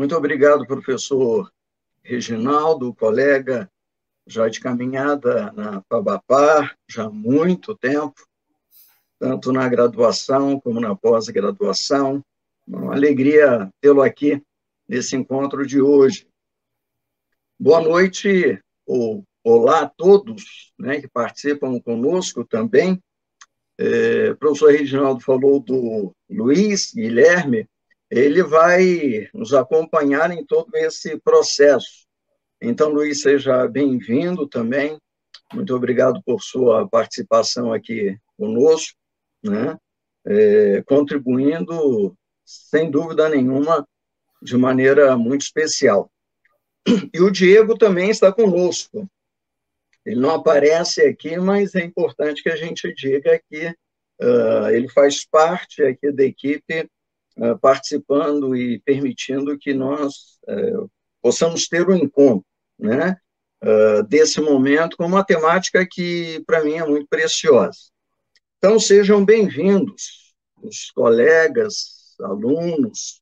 Muito obrigado, professor Reginaldo, colega já de caminhada na Fabapar, já há muito tempo, tanto na graduação como na pós-graduação. Uma alegria tê-lo aqui nesse encontro de hoje. Boa noite, ou olá a todos né, que participam conosco também. É, o professor Reginaldo falou do Luiz Guilherme, ele vai nos acompanhar em todo esse processo. Então, Luiz, seja bem-vindo também. Muito obrigado por sua participação aqui conosco, né? É, contribuindo, sem dúvida nenhuma, de maneira muito especial. E o Diego também está conosco. Ele não aparece aqui, mas é importante que a gente diga que uh, ele faz parte aqui da equipe uh, participando e permitindo que nós uh, possamos ter um encontro, né, desse momento com uma temática que para mim é muito preciosa. Então sejam bem-vindos os colegas, alunos,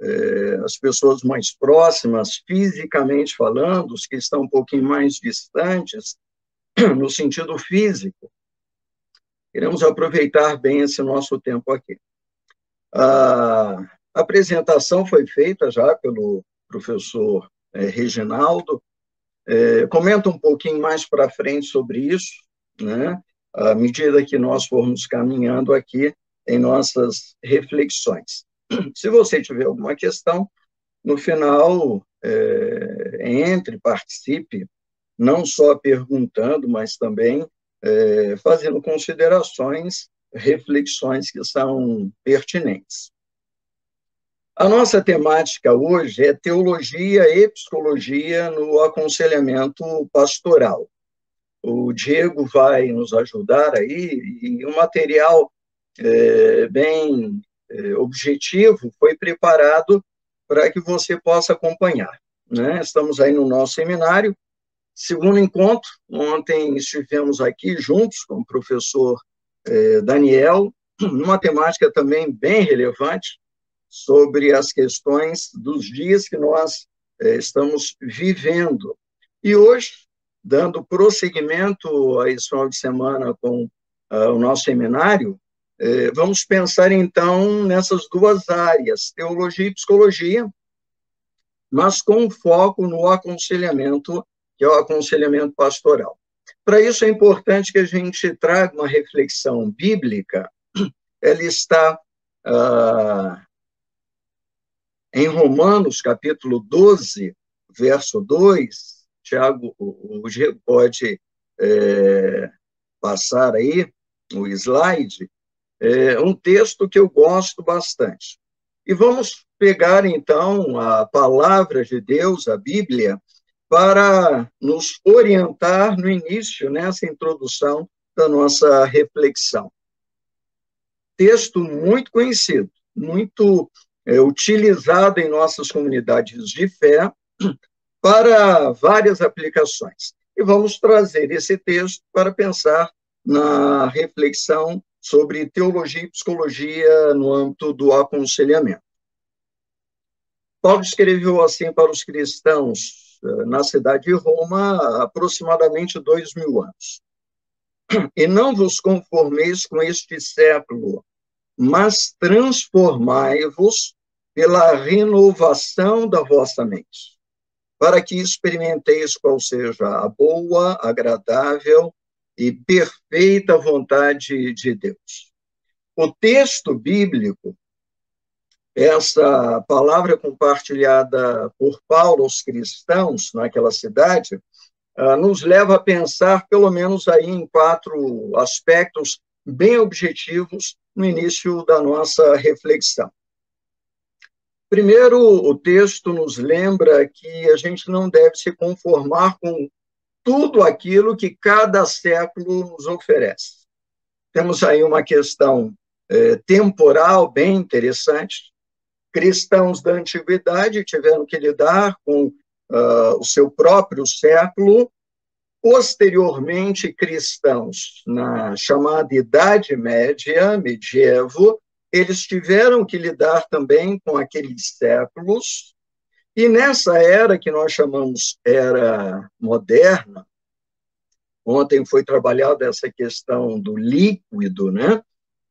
eh, as pessoas mais próximas, fisicamente falando, os que estão um pouquinho mais distantes, no sentido físico. Queremos aproveitar bem esse nosso tempo aqui. A apresentação foi feita já pelo professor é, Reginaldo. É, comenta um pouquinho mais para frente sobre isso, né? à medida que nós formos caminhando aqui em nossas reflexões. Se você tiver alguma questão, no final, é, entre, participe, não só perguntando, mas também é, fazendo considerações, reflexões que são pertinentes. A nossa temática hoje é teologia e psicologia no aconselhamento pastoral. O Diego vai nos ajudar aí, e o material é, bem é, objetivo foi preparado para que você possa acompanhar. Né? Estamos aí no nosso seminário, segundo encontro, ontem estivemos aqui juntos com o professor é, Daniel, numa temática também bem relevante, sobre as questões dos dias que nós é, estamos vivendo. E hoje, dando prosseguimento a esse final de semana com uh, o nosso seminário, é, vamos pensar então nessas duas áreas, teologia e psicologia, mas com foco no aconselhamento, que é o aconselhamento pastoral. Para isso é importante que a gente traga uma reflexão bíblica, ela está ah, em Romanos, capítulo 12, verso 2, Tiago, o, Diego pode é, passar aí o slide, é um texto que eu gosto bastante. E vamos pegar, então, a palavra de Deus, a Bíblia, para nos orientar no início, nessa introdução da nossa reflexão. Texto muito conhecido, muito é, utilizado em nossas comunidades de fé para várias aplicações. E vamos trazer esse texto para pensar na reflexão sobre teologia e psicologia no âmbito do aconselhamento. Paulo escreveu assim para os cristãos na cidade de Roma há aproximadamente dois mil anos. E não vos conformeis com este século, mas transformai-vos pela renovação da vossa mente, para que experimenteis qual seja a boa, agradável e perfeita vontade de Deus. O texto bíblico, essa palavra compartilhada por Paulo aos cristãos naquela cidade, ah, nos leva a pensar pelo menos aí em quatro aspectos bem objetivos no início da nossa reflexão. Primeiro, o texto nos lembra que a gente não deve se conformar com tudo aquilo que cada século nos oferece. Temos aí uma questão é, temporal bem interessante. Cristãos da antiguidade tiveram que lidar com uh, o seu próprio século. Posteriormente, cristãos na chamada Idade Média, medievo, eles tiveram que lidar também com aqueles séculos E nessa era que nós chamamos era moderna, ontem foi trabalhada essa questão do líquido, né?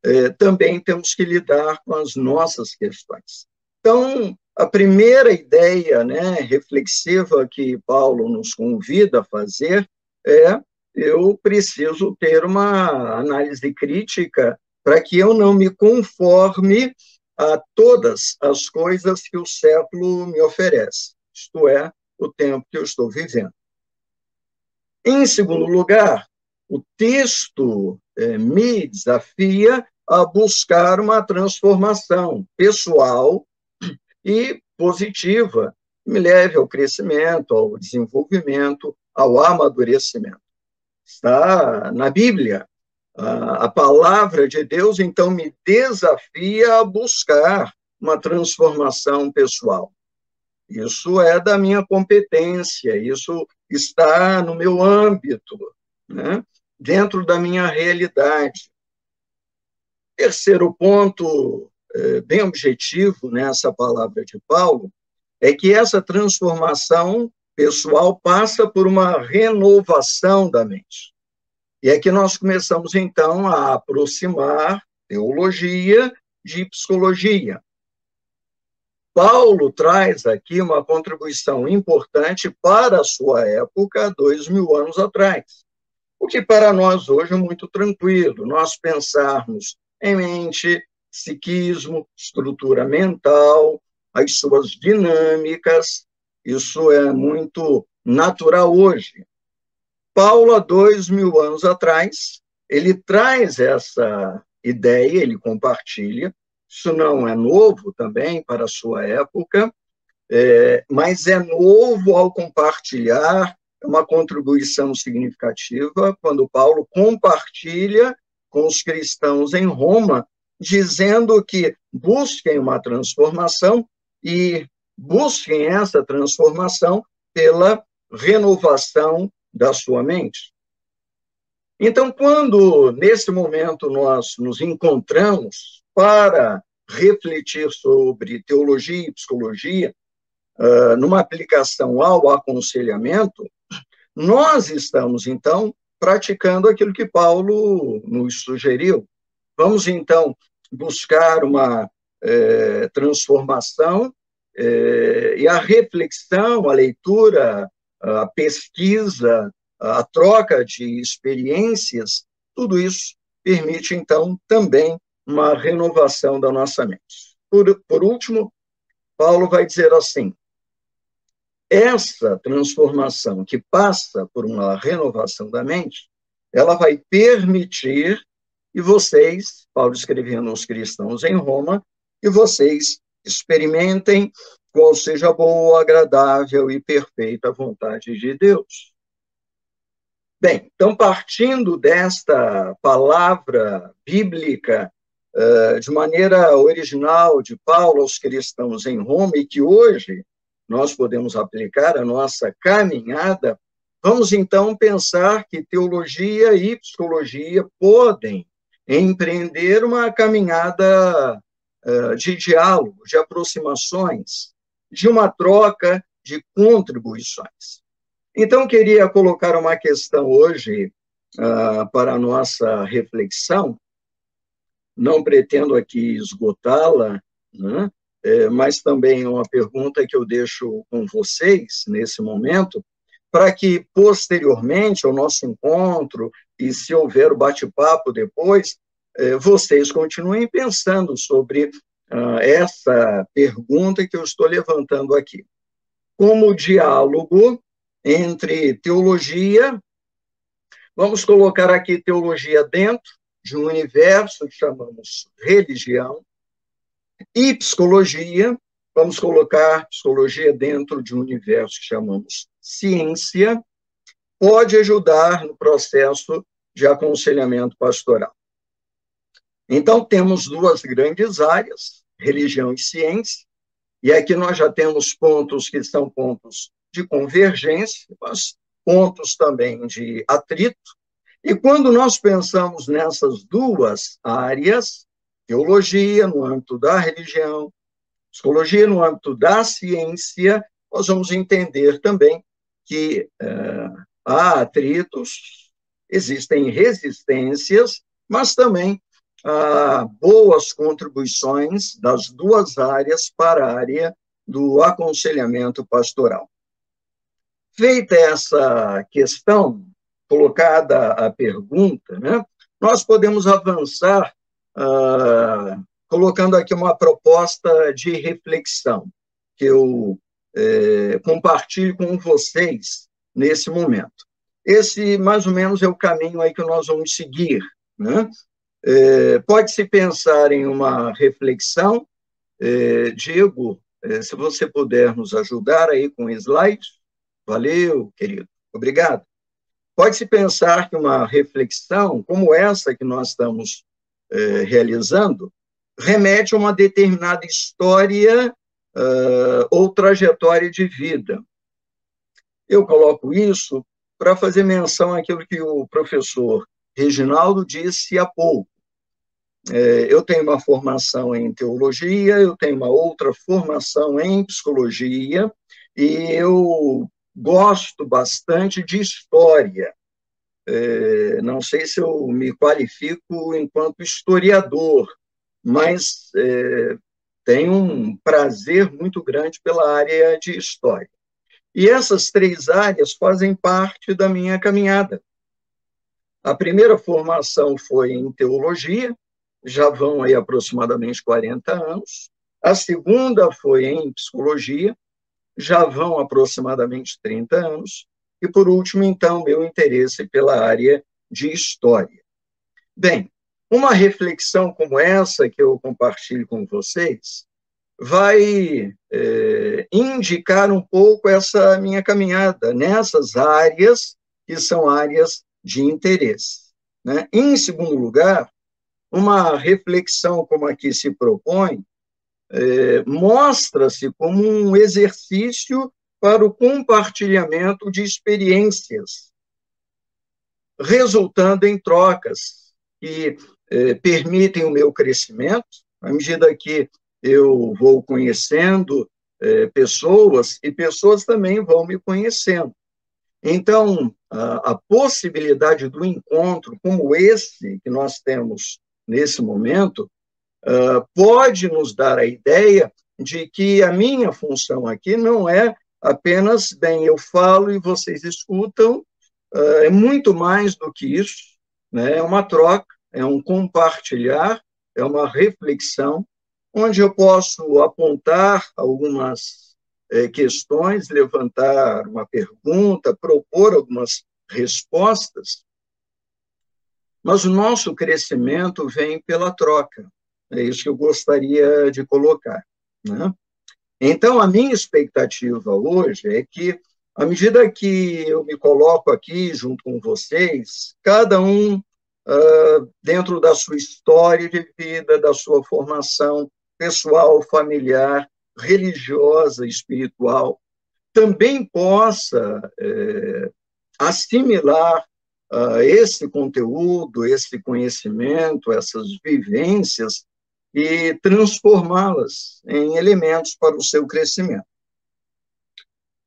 É, também temos que lidar com as nossas questões. Então, a primeira ideia né, reflexiva que Paulo nos convida a fazer é eu preciso ter uma análise crítica para que eu não me conforme a todas as coisas que o século me oferece, isto é, o tempo que eu estou vivendo. Em segundo lugar, o texto eh, me desafia a buscar uma transformação pessoal e positiva, que me leve ao crescimento, ao desenvolvimento, ao amadurecimento. Está na Bíblia. A palavra de Deus, então, me desafia a buscar uma transformação pessoal. Isso é da minha competência, isso está no meu âmbito, né? Dentro da minha realidade. Terceiro ponto é, bem objetivo nessa palavra de Paulo é que essa transformação pessoal passa por uma renovação da mente. E é que nós começamos, então, a aproximar teologia de psicologia. Paulo traz aqui uma contribuição importante para a sua época, dois mil anos atrás. O que para nós hoje é muito tranquilo, nós pensarmos em mente, psiquismo, estrutura mental, as suas dinâmicas, isso é muito natural hoje. Paulo, há dois mil anos atrás, ele traz essa ideia, ele compartilha, isso não é novo também para a sua época, é, mas é novo ao compartilhar, uma contribuição significativa quando Paulo compartilha com os cristãos em Roma dizendo que busquem uma transformação e busquem essa transformação pela renovação da sua mente. Então, quando nesse momento nós nos encontramos para refletir sobre teologia e psicologia, uh, numa aplicação ao aconselhamento, nós estamos, então, praticando aquilo que Paulo nos sugeriu. Vamos, então, buscar uma é, transformação é, e a reflexão, a leitura, a pesquisa, a troca de experiências, tudo isso permite, então, também uma renovação da nossa mente. Por, por último, Paulo vai dizer assim: essa transformação que passa por uma renovação da mente, ela vai permitir e vocês, Paulo escrevendo aos cristãos em Roma, que vocês experimentem qual seja a boa, agradável e perfeita vontade de Deus. Bem, então, partindo desta palavra bíblica, uh, de maneira original de Paulo aos cristãos em Roma, e que hoje nós podemos aplicar a nossa caminhada, vamos então pensar que teologia e psicologia podem empreender uma caminhada uh, de diálogo, de aproximações, de uma troca de contribuições. Então, queria colocar uma questão hoje uh, para a nossa reflexão, não pretendo aqui esgotá-la, né? É, mas também uma pergunta que eu deixo com vocês nesse momento, para que posteriormente ao nosso encontro e se houver o bate-papo depois, eh, vocês continuem pensando sobre uh, essa pergunta que eu estou levantando aqui. Como diálogo entre teologia, vamos colocar aqui teologia dentro de um universo que chamamos religião, e psicologia, vamos colocar psicologia dentro de um universo que chamamos ciência, pode ajudar no processo de aconselhamento pastoral. Então, temos duas grandes áreas, religião e ciência, e aqui nós já temos pontos que são pontos de convergência, mas pontos também de atrito. E quando nós pensamos nessas duas áreas, teologia no âmbito da religião, psicologia no âmbito da ciência, nós vamos entender também que uh, há atritos, existem resistências, mas também há boas contribuições das duas áreas para a área do aconselhamento pastoral. Feita essa questão, colocada a pergunta, né, nós podemos avançar uh, colocando aqui uma proposta de reflexão que eu é, compartilho com vocês nesse momento. Esse, mais ou menos, é o caminho aí que nós vamos seguir. Né? É, Pode-se pensar em uma reflexão. É, Diego, é, se você puder nos ajudar aí com slides, valeu, querido, obrigado. Pode-se pensar que uma reflexão como essa que nós estamos é, realizando remete a uma determinada história uh, ou trajetória de vida. Eu coloco isso para fazer menção àquilo que o professor Reginaldo disse há pouco. É, eu tenho uma formação em teologia, eu tenho uma outra formação em psicologia, e eu gosto bastante de história. É, não sei se eu me qualifico enquanto historiador, mas é, tenho um prazer muito grande pela área de história. E essas três áreas fazem parte da minha caminhada. A primeira formação foi em teologia, já vão aí aproximadamente 40 anos. A segunda foi em psicologia, já vão aproximadamente 30 anos. E, por último, então, meu interesse pela área de história. Bem, uma reflexão como essa que eu compartilho com vocês vai é, indicar um pouco essa minha caminhada nessas áreas que são áreas de interesse. Né? Em segundo lugar, uma reflexão como aqui se propõe é, mostra-se como um exercício para o compartilhamento de experiências, resultando em trocas que é, permitem o meu crescimento, à medida que eu vou conhecendo é, pessoas e pessoas também vão me conhecendo. Então, a, a, possibilidade do encontro como esse que nós temos nesse momento uh, pode nos dar a ideia de que a minha função aqui não é apenas, bem, eu falo e vocês escutam, uh, é muito mais do que isso, né? é uma troca, é um compartilhar, é uma reflexão, onde eu posso apontar algumas é, questões, levantar uma pergunta, propor algumas respostas, mas o nosso crescimento vem pela troca. É isso que eu gostaria de colocar. Né? Então, a minha expectativa hoje é que, à medida que eu me coloco aqui junto com vocês, cada um uh, dentro da sua história de vida, da sua formação pessoal, familiar, religiosa, espiritual, também possa é, assimilar uh, esse conteúdo, esse conhecimento, essas vivências e transformá-las em elementos para o seu crescimento.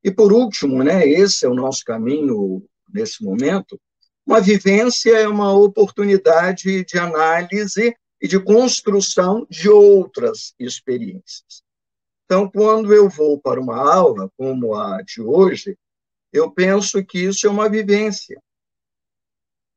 E por último, né, esse é o nosso caminho nesse momento, uma vivência é uma oportunidade de análise e de construção de outras experiências. Então, quando eu vou para uma aula como a de hoje, eu penso que isso é uma vivência.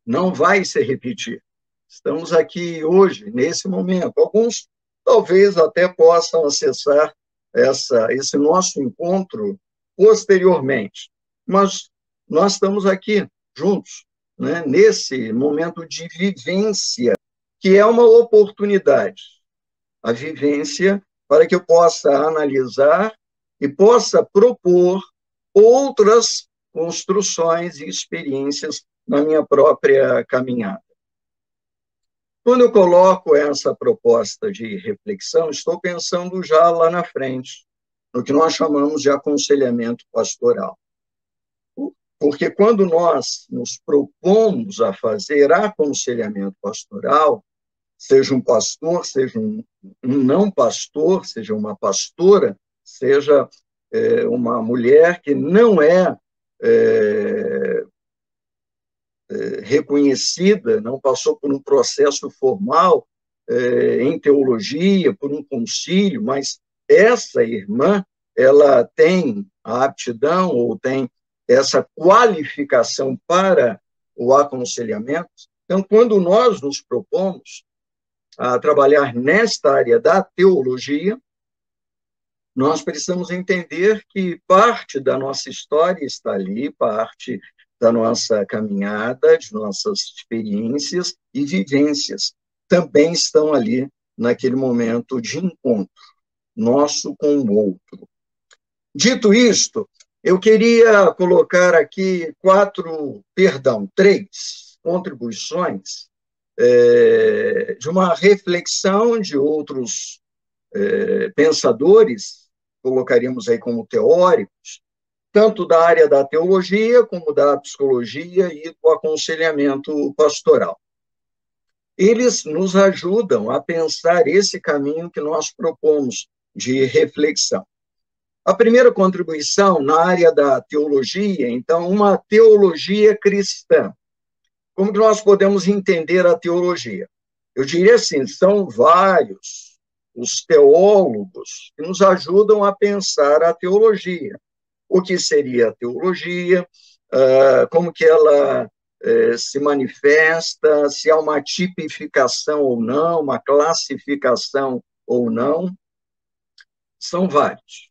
Não vai se repetir. Estamos aqui hoje, nesse momento. Alguns talvez até possam acessar essa, esse nosso encontro posteriormente, mas nós estamos aqui juntos né, nesse momento de vivência, que é uma oportunidade. A vivência para que eu possa analisar e possa propor outras construções e experiências na minha própria caminhada. Quando eu coloco essa proposta de reflexão, estou pensando já lá na frente, no que nós chamamos de aconselhamento pastoral. Porque quando nós nos propomos a fazer aconselhamento pastoral, seja um pastor, seja um, não pastor, seja uma pastora, seja é, uma mulher que não é, é, reconhecida, não passou por um processo formal é, em teologia, por um concílio, mas essa irmã, ela tem a aptidão ou tem essa qualificação para o aconselhamento. Então, quando nós nos propomos a trabalhar nesta área da teologia, nós precisamos entender que parte da nossa história está ali, parte da nossa caminhada, de nossas experiências e vivências também estão ali naquele momento de encontro nosso com o outro. Dito isto, eu queria colocar aqui quatro, perdão, três contribuições é, de uma reflexão de outros é, pensadores, colocaríamos aí como teóricos, tanto da área da teologia como da psicologia e do aconselhamento pastoral. Eles nos ajudam a pensar esse caminho que nós propomos de reflexão. A primeira contribuição na área da teologia, então, uma teologia cristã. Como que nós podemos entender a teologia? Eu diria assim, são vários os teólogos que nos ajudam a pensar a teologia. O que seria a teologia, ah, como que ela eh, se manifesta, se há uma tipificação ou não, uma classificação ou não. São vários.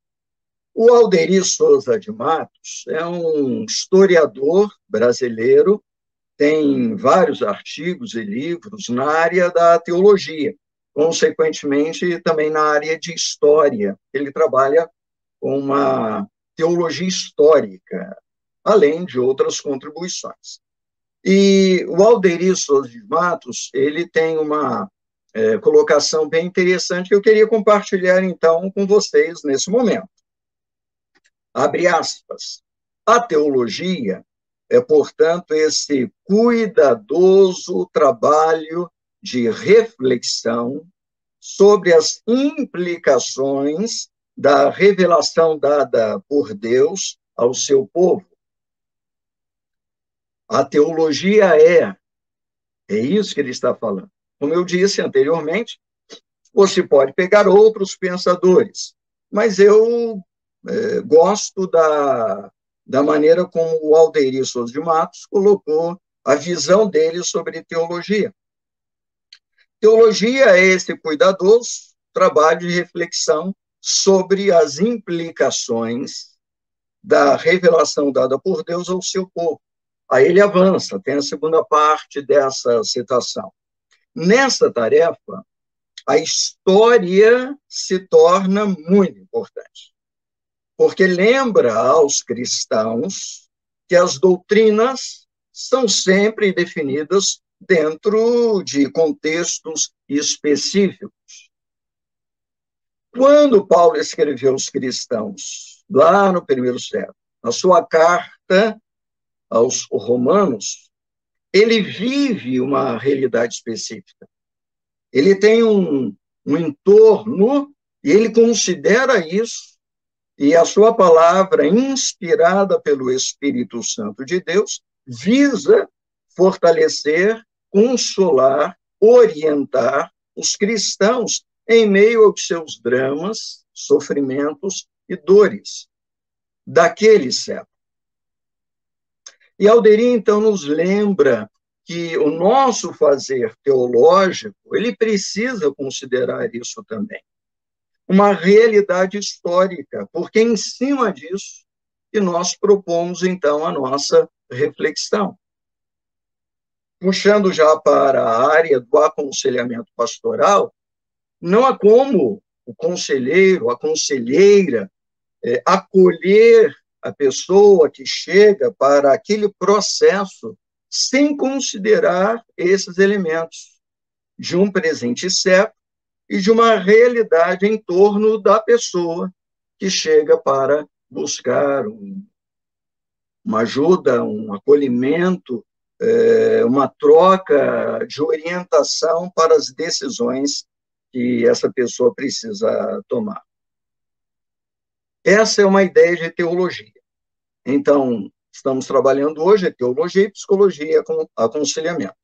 O Alderi Souza de Matos é um historiador brasileiro, tem vários artigos e livros na área da teologia, consequentemente também na área de história. Ele trabalha com uma teologia histórica, além de outras contribuições. E o Alderi de Matos, ele tem uma é, colocação bem interessante que eu queria compartilhar, então, com vocês nesse momento abre aspas. A teologia é, portanto, esse cuidadoso trabalho de reflexão sobre as implicações da revelação dada por Deus ao seu povo. A teologia é, é isso que ele está falando. Como eu disse anteriormente, você pode pegar outros pensadores, mas eu é, gosto da, da maneira como o Alderi Souza de Matos colocou a visão dele sobre teologia. Teologia é esse cuidadoso trabalho de reflexão sobre as implicações da revelação dada por Deus ao seu povo. Aí ele avança, tem a segunda parte dessa citação. Nessa tarefa, a história se torna muito importante porque lembra aos cristãos que as doutrinas são sempre definidas dentro de contextos específicos. Quando Paulo escreveu aos cristãos, lá no primeiro século, na sua carta aos romanos, ele vive uma realidade específica. Ele tem um, um entorno e ele considera isso e a sua palavra, inspirada pelo Espírito Santo de Deus, visa fortalecer, consolar, orientar os cristãos em meio aos seus dramas, sofrimentos e dores daquele século. E Alderi, então, nos lembra que o nosso fazer teológico, ele precisa considerar isso também uma realidade histórica, porque em cima disso que nós propomos, então, a nossa reflexão. Puxando já para a área do aconselhamento pastoral, não há como o conselheiro, a conselheira, é, acolher a pessoa que chega para aquele processo sem considerar esses elementos de um presente certo e de uma realidade em torno da pessoa que chega para buscar um, uma ajuda, um acolhimento é, uma troca de orientação para as decisões que essa pessoa precisa tomar. Essa é uma ideia de teologia. Então, estamos trabalhando hoje teologia e psicologia com aconselhamento.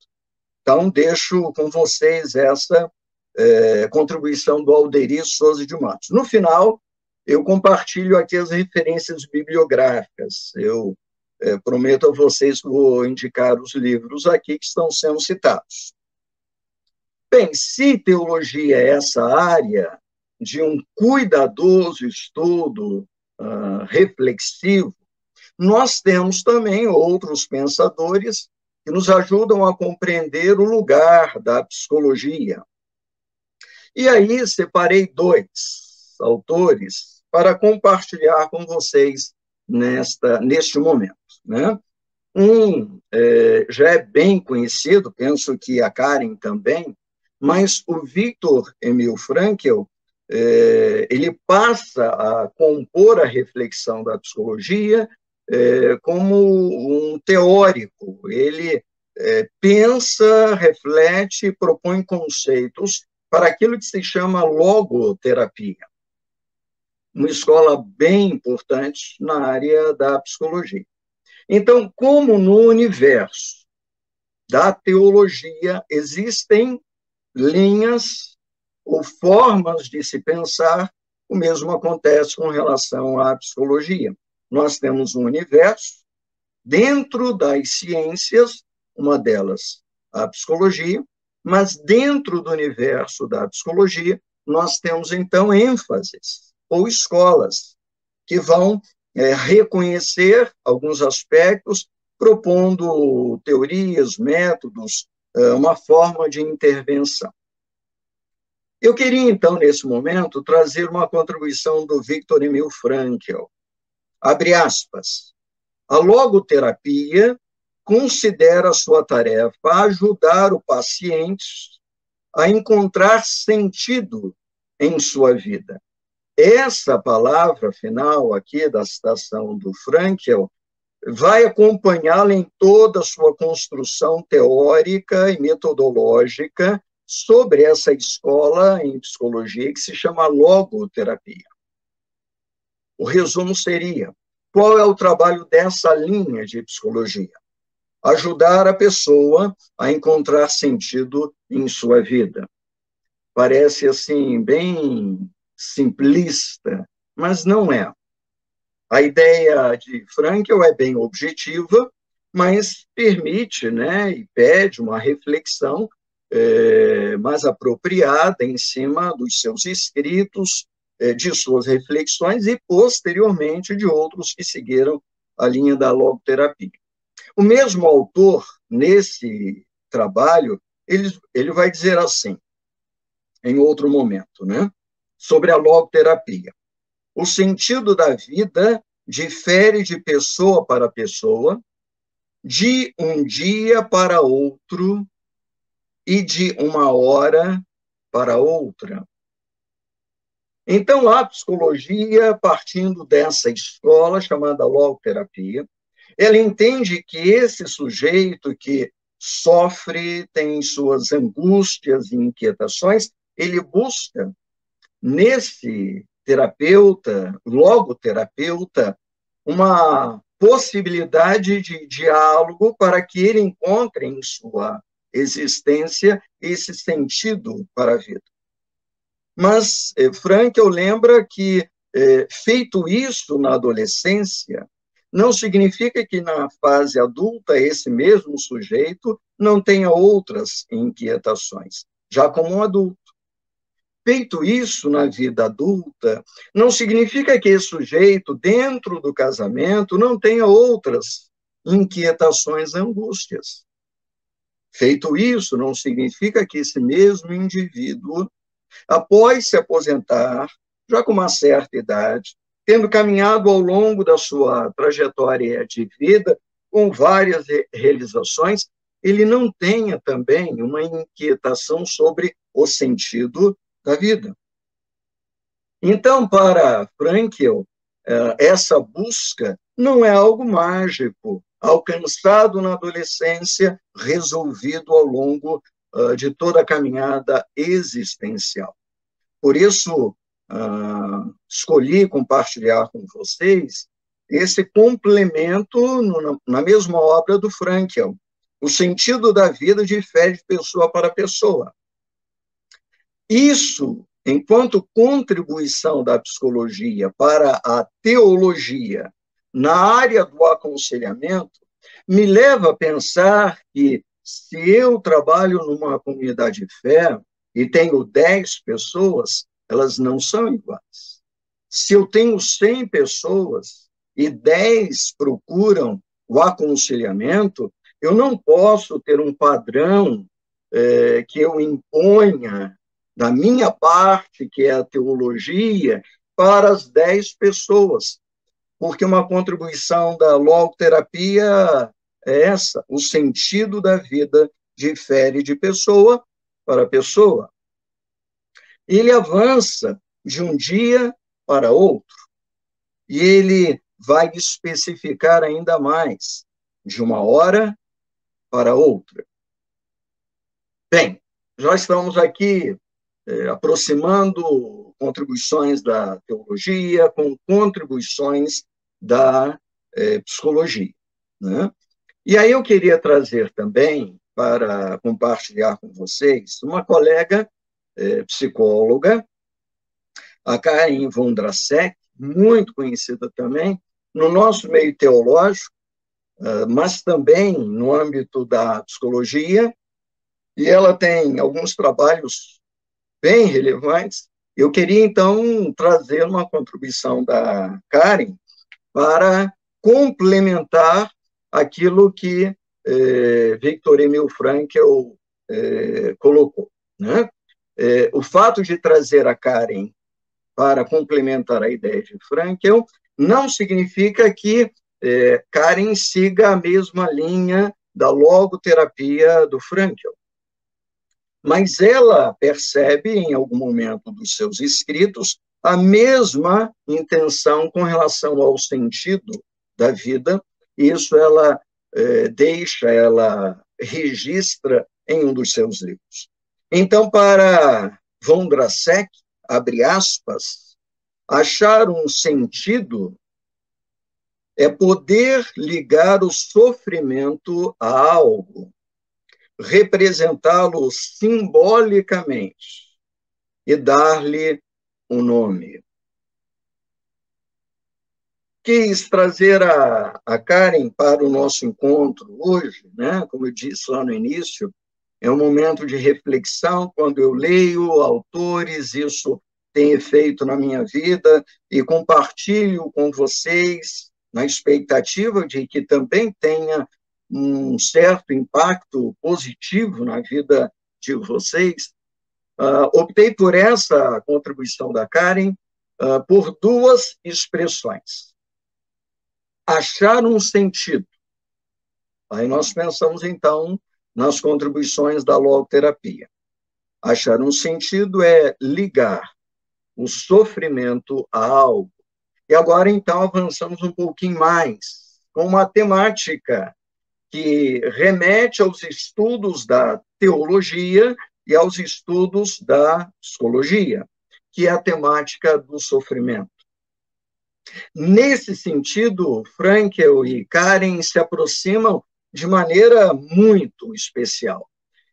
Então, deixo com vocês essa é, contribuição do Alderi Souza de Matos. No final, eu compartilho aqui as referências bibliográficas. Eu é, prometo a vocês que vou indicar os livros aqui que estão sendo citados. Bem, se teologia é essa área de um cuidadoso estudo uh, reflexivo, nós temos também outros pensadores que nos ajudam a compreender o lugar da psicologia. E aí separei dois autores para compartilhar com vocês nesta neste momento, né? Um é, já é bem conhecido, penso que a Karen também, mas o Victor Emil Frankl é, ele passa a compor a reflexão da psicologia é, como um teórico. Ele é, pensa, reflete, propõe conceitos para aquilo que se chama logoterapia. Uma escola bem importante na área da psicologia. Então, como no universo da teologia existem linhas ou formas de se pensar, o mesmo acontece com relação à psicologia. Nós temos um universo, dentro das ciências, uma delas a psicologia, mas dentro do universo da psicologia, nós temos então ênfases ou escolas que vão é, reconhecer alguns aspectos, propondo teorias, métodos, uma forma de intervenção. Eu queria, então, nesse momento, trazer uma contribuição do Victor Emil Frankl. Abre aspas. A logoterapia considera sua tarefa ajudar o paciente a encontrar sentido em sua vida. Essa palavra final aqui da citação do Frankl vai acompanhá-la em toda a sua construção teórica e metodológica sobre essa escola em psicologia que se chama logoterapia. O resumo seria: qual é o trabalho dessa linha de psicologia? Ajudar a pessoa a encontrar sentido em sua vida. Parece assim bem simplista, mas não é. A ideia de Frankl é bem objetiva, mas permite, né, e pede uma reflexão é, mais apropriada em cima dos seus escritos, é, de suas reflexões e, posteriormente, de outros que seguiram a linha da logoterapia. O mesmo autor, nesse trabalho, ele, ele vai dizer assim, em outro momento, né, sobre a logoterapia. O sentido da vida difere de pessoa para pessoa, de um dia para outro e de uma hora para outra. Então, a psicologia, partindo dessa escola chamada logoterapia, ela entende que esse sujeito que sofre, tem suas angústias e inquietações, ele busca nesse terapeuta, logoterapeuta, uma possibilidade de diálogo para que ele encontre em sua existência esse sentido para a vida. Mas eh, Frankel lembra que, eh, feito isso na adolescência, não significa que na fase adulta esse mesmo sujeito não tenha outras inquietações, já como um adulto. Feito isso na vida adulta, não significa que esse sujeito, dentro do casamento, não tenha outras inquietações, angústias. Feito isso, não significa que esse mesmo indivíduo, após se aposentar, já com uma certa idade, tendo caminhado ao longo da sua trajetória de vida, com várias realizações, ele não tenha também uma inquietação sobre o sentido da vida. Então, para Frankel, eh, essa busca não é algo mágico, alcançado na adolescência, resolvido ao longo uh, de toda a caminhada existencial. Por isso, uh, escolhi compartilhar com vocês esse complemento na mesma obra do Frankel, o sentido da vida difere de pessoa para pessoa. Isso, enquanto contribuição da psicologia para a teologia na área do aconselhamento, me leva a pensar que se eu trabalho numa comunidade de fé e tenho 10 pessoas, elas não são iguais. Se eu tenho 100 pessoas e 10 procuram o aconselhamento, eu não posso ter um padrão é, que eu imponha da minha parte, que é a teologia, para as dez pessoas, porque uma contribuição da logoterapia é essa, o sentido da vida difere de pessoa para pessoa. Ele avança de um dia para outro, e ele vai especificar ainda mais, de uma hora para outra. Bem, já estamos aqui é, aproximando contribuições da teologia com contribuições da é, psicologia. Né? E aí eu queria trazer também, para compartilhar com vocês, uma colega é, psicóloga, a Karen Vondrasek, muito conhecida também, no nosso meio teológico, ah, mas também no âmbito da psicologia, e ela tem alguns trabalhos bem relevantes. Eu queria, então, trazer uma contribuição da Karen para complementar aquilo que eh, Victor Emil Frankl eh, colocou. Né? Eh, o fato de trazer a Karen para complementar a ideia de Frankl não significa que é, Karen siga a mesma linha da logoterapia do Frankl. Mas ela percebe, em algum momento dos seus escritos, a mesma intenção com relação ao sentido da vida, e isso ela é, deixa, ela registra em um dos seus livros. Então, para Vondrasek, abre aspas, achar um sentido é poder ligar o sofrimento a algo, representá-lo simbolicamente e dar-lhe um nome. Quis trazer a, a Karen para o nosso encontro hoje, né? como eu disse lá no início, é um momento de reflexão, quando eu leio autores, isso tem efeito na minha vida, e compartilho com vocês na expectativa de que também tenha um certo impacto positivo na vida de vocês, uh, optei por essa contribuição da Karen uh, por duas expressões. Achar um sentido. Aí nós pensamos, então, nas contribuições da logoterapia. Achar um sentido é ligar o sofrimento a algo e agora, então, avançamos um pouquinho mais, com uma temática que remete aos estudos da teologia e aos estudos da psicologia, que é a temática do sofrimento. Nesse sentido, Frankel e Karen se aproximam de maneira muito especial.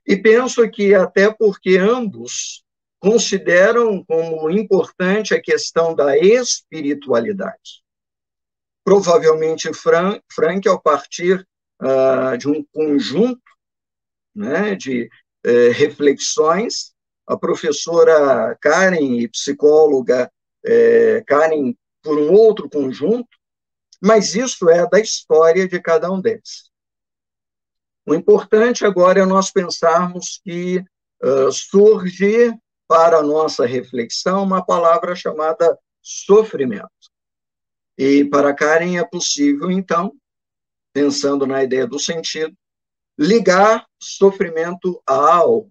E penso que até porque ambos consideram como importante a questão da espiritualidade. Provavelmente, Frank, Frank ao partir uh, de um conjunto né, de uh, reflexões, a professora Karen e psicóloga uh, Karen por um outro conjunto, mas isso é da história de cada um deles. O importante agora é nós pensarmos que uh, surge para a nossa reflexão uma palavra chamada sofrimento. E para Karen é possível, então, pensando na ideia do sentido, ligar sofrimento a algo.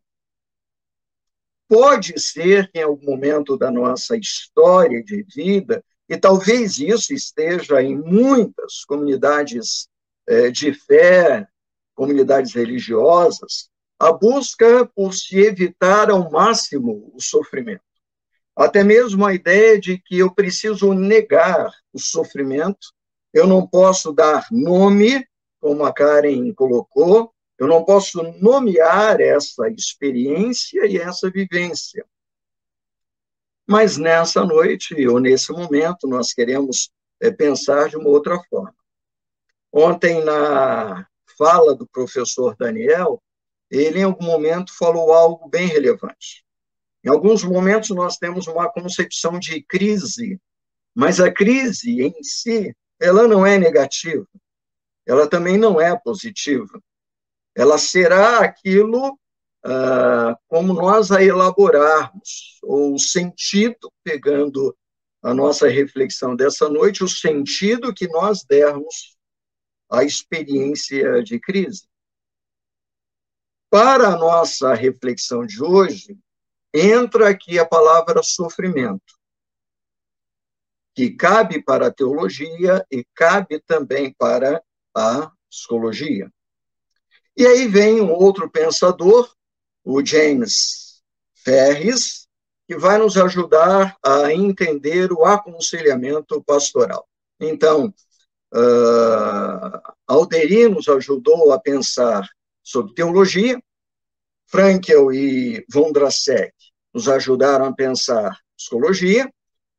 Pode ser que em algum momento da nossa história de vida, e talvez isso esteja em muitas comunidades é, de fé, comunidades religiosas, a busca por se evitar ao máximo o sofrimento. Até mesmo a ideia de que eu preciso negar o sofrimento, eu não posso dar nome, como a Karen colocou, eu não posso nomear essa experiência e essa vivência. Mas nessa noite, ou nesse momento, nós queremos é, pensar de uma outra forma. Ontem, na fala do professor Daniel, ele em algum momento falou algo bem relevante. Em alguns momentos nós temos uma concepção de crise, mas a crise em si, ela não é negativa, ela também não é positiva. Ela será aquilo ah, como nós a elaborarmos, ou o sentido, pegando a nossa reflexão dessa noite, o sentido que nós dermos à experiência de crise. Para a nossa reflexão de hoje, entra aqui a palavra sofrimento, que cabe para a teologia e cabe também para a psicologia. E aí vem um outro pensador, o James Ferris, que vai nos ajudar a entender o aconselhamento pastoral. Então, uh, nos ajudou a pensar sobre teologia, Frankel e Vondrasek nos ajudaram a pensar psicologia,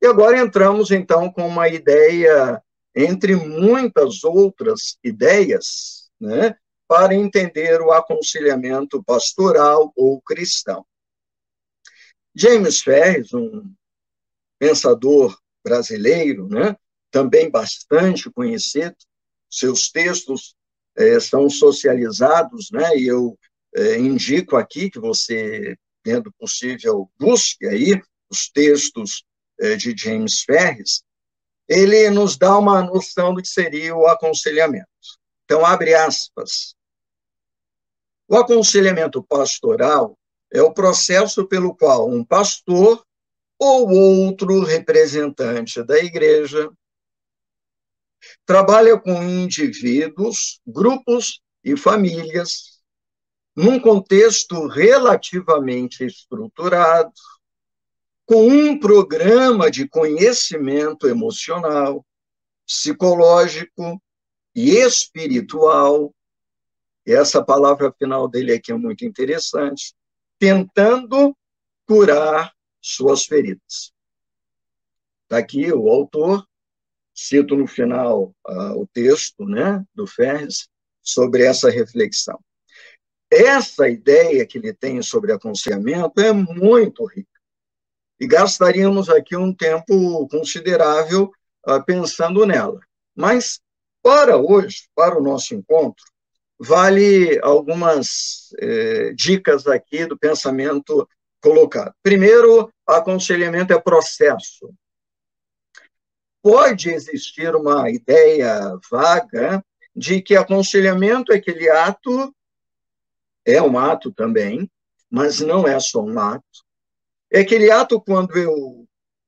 e agora entramos, então, com uma ideia, entre muitas outras ideias, né, para entender o aconselhamento pastoral ou cristão. James Ferris, um pensador brasileiro, né, também bastante conhecido, seus textos é, são socializados, né, e eu é, indico aqui que você, tendo possível, busque aí os textos de James Ferris, ele nos dá uma noção do que seria o aconselhamento. Então, abre aspas. O aconselhamento pastoral é o processo pelo qual um pastor ou outro representante da igreja trabalha com indivíduos, grupos e famílias num contexto relativamente estruturado, com um programa de conhecimento emocional, psicológico e espiritual. E essa palavra final dele aqui é muito interessante, tentando curar suas feridas. Está aqui o autor, cito no final uh, o texto né, do Ferres sobre essa reflexão. Essa ideia que ele tem sobre aconselhamento é muito rica. E gastaríamos aqui um tempo considerável uh, pensando nela. Mas, para hoje, para o nosso encontro, vale algumas eh, dicas aqui do pensamento colocado. Primeiro, aconselhamento é processo. Pode existir uma ideia vaga de que aconselhamento é aquele ato, é um ato também, mas não é só um ato. É aquele ato quando eu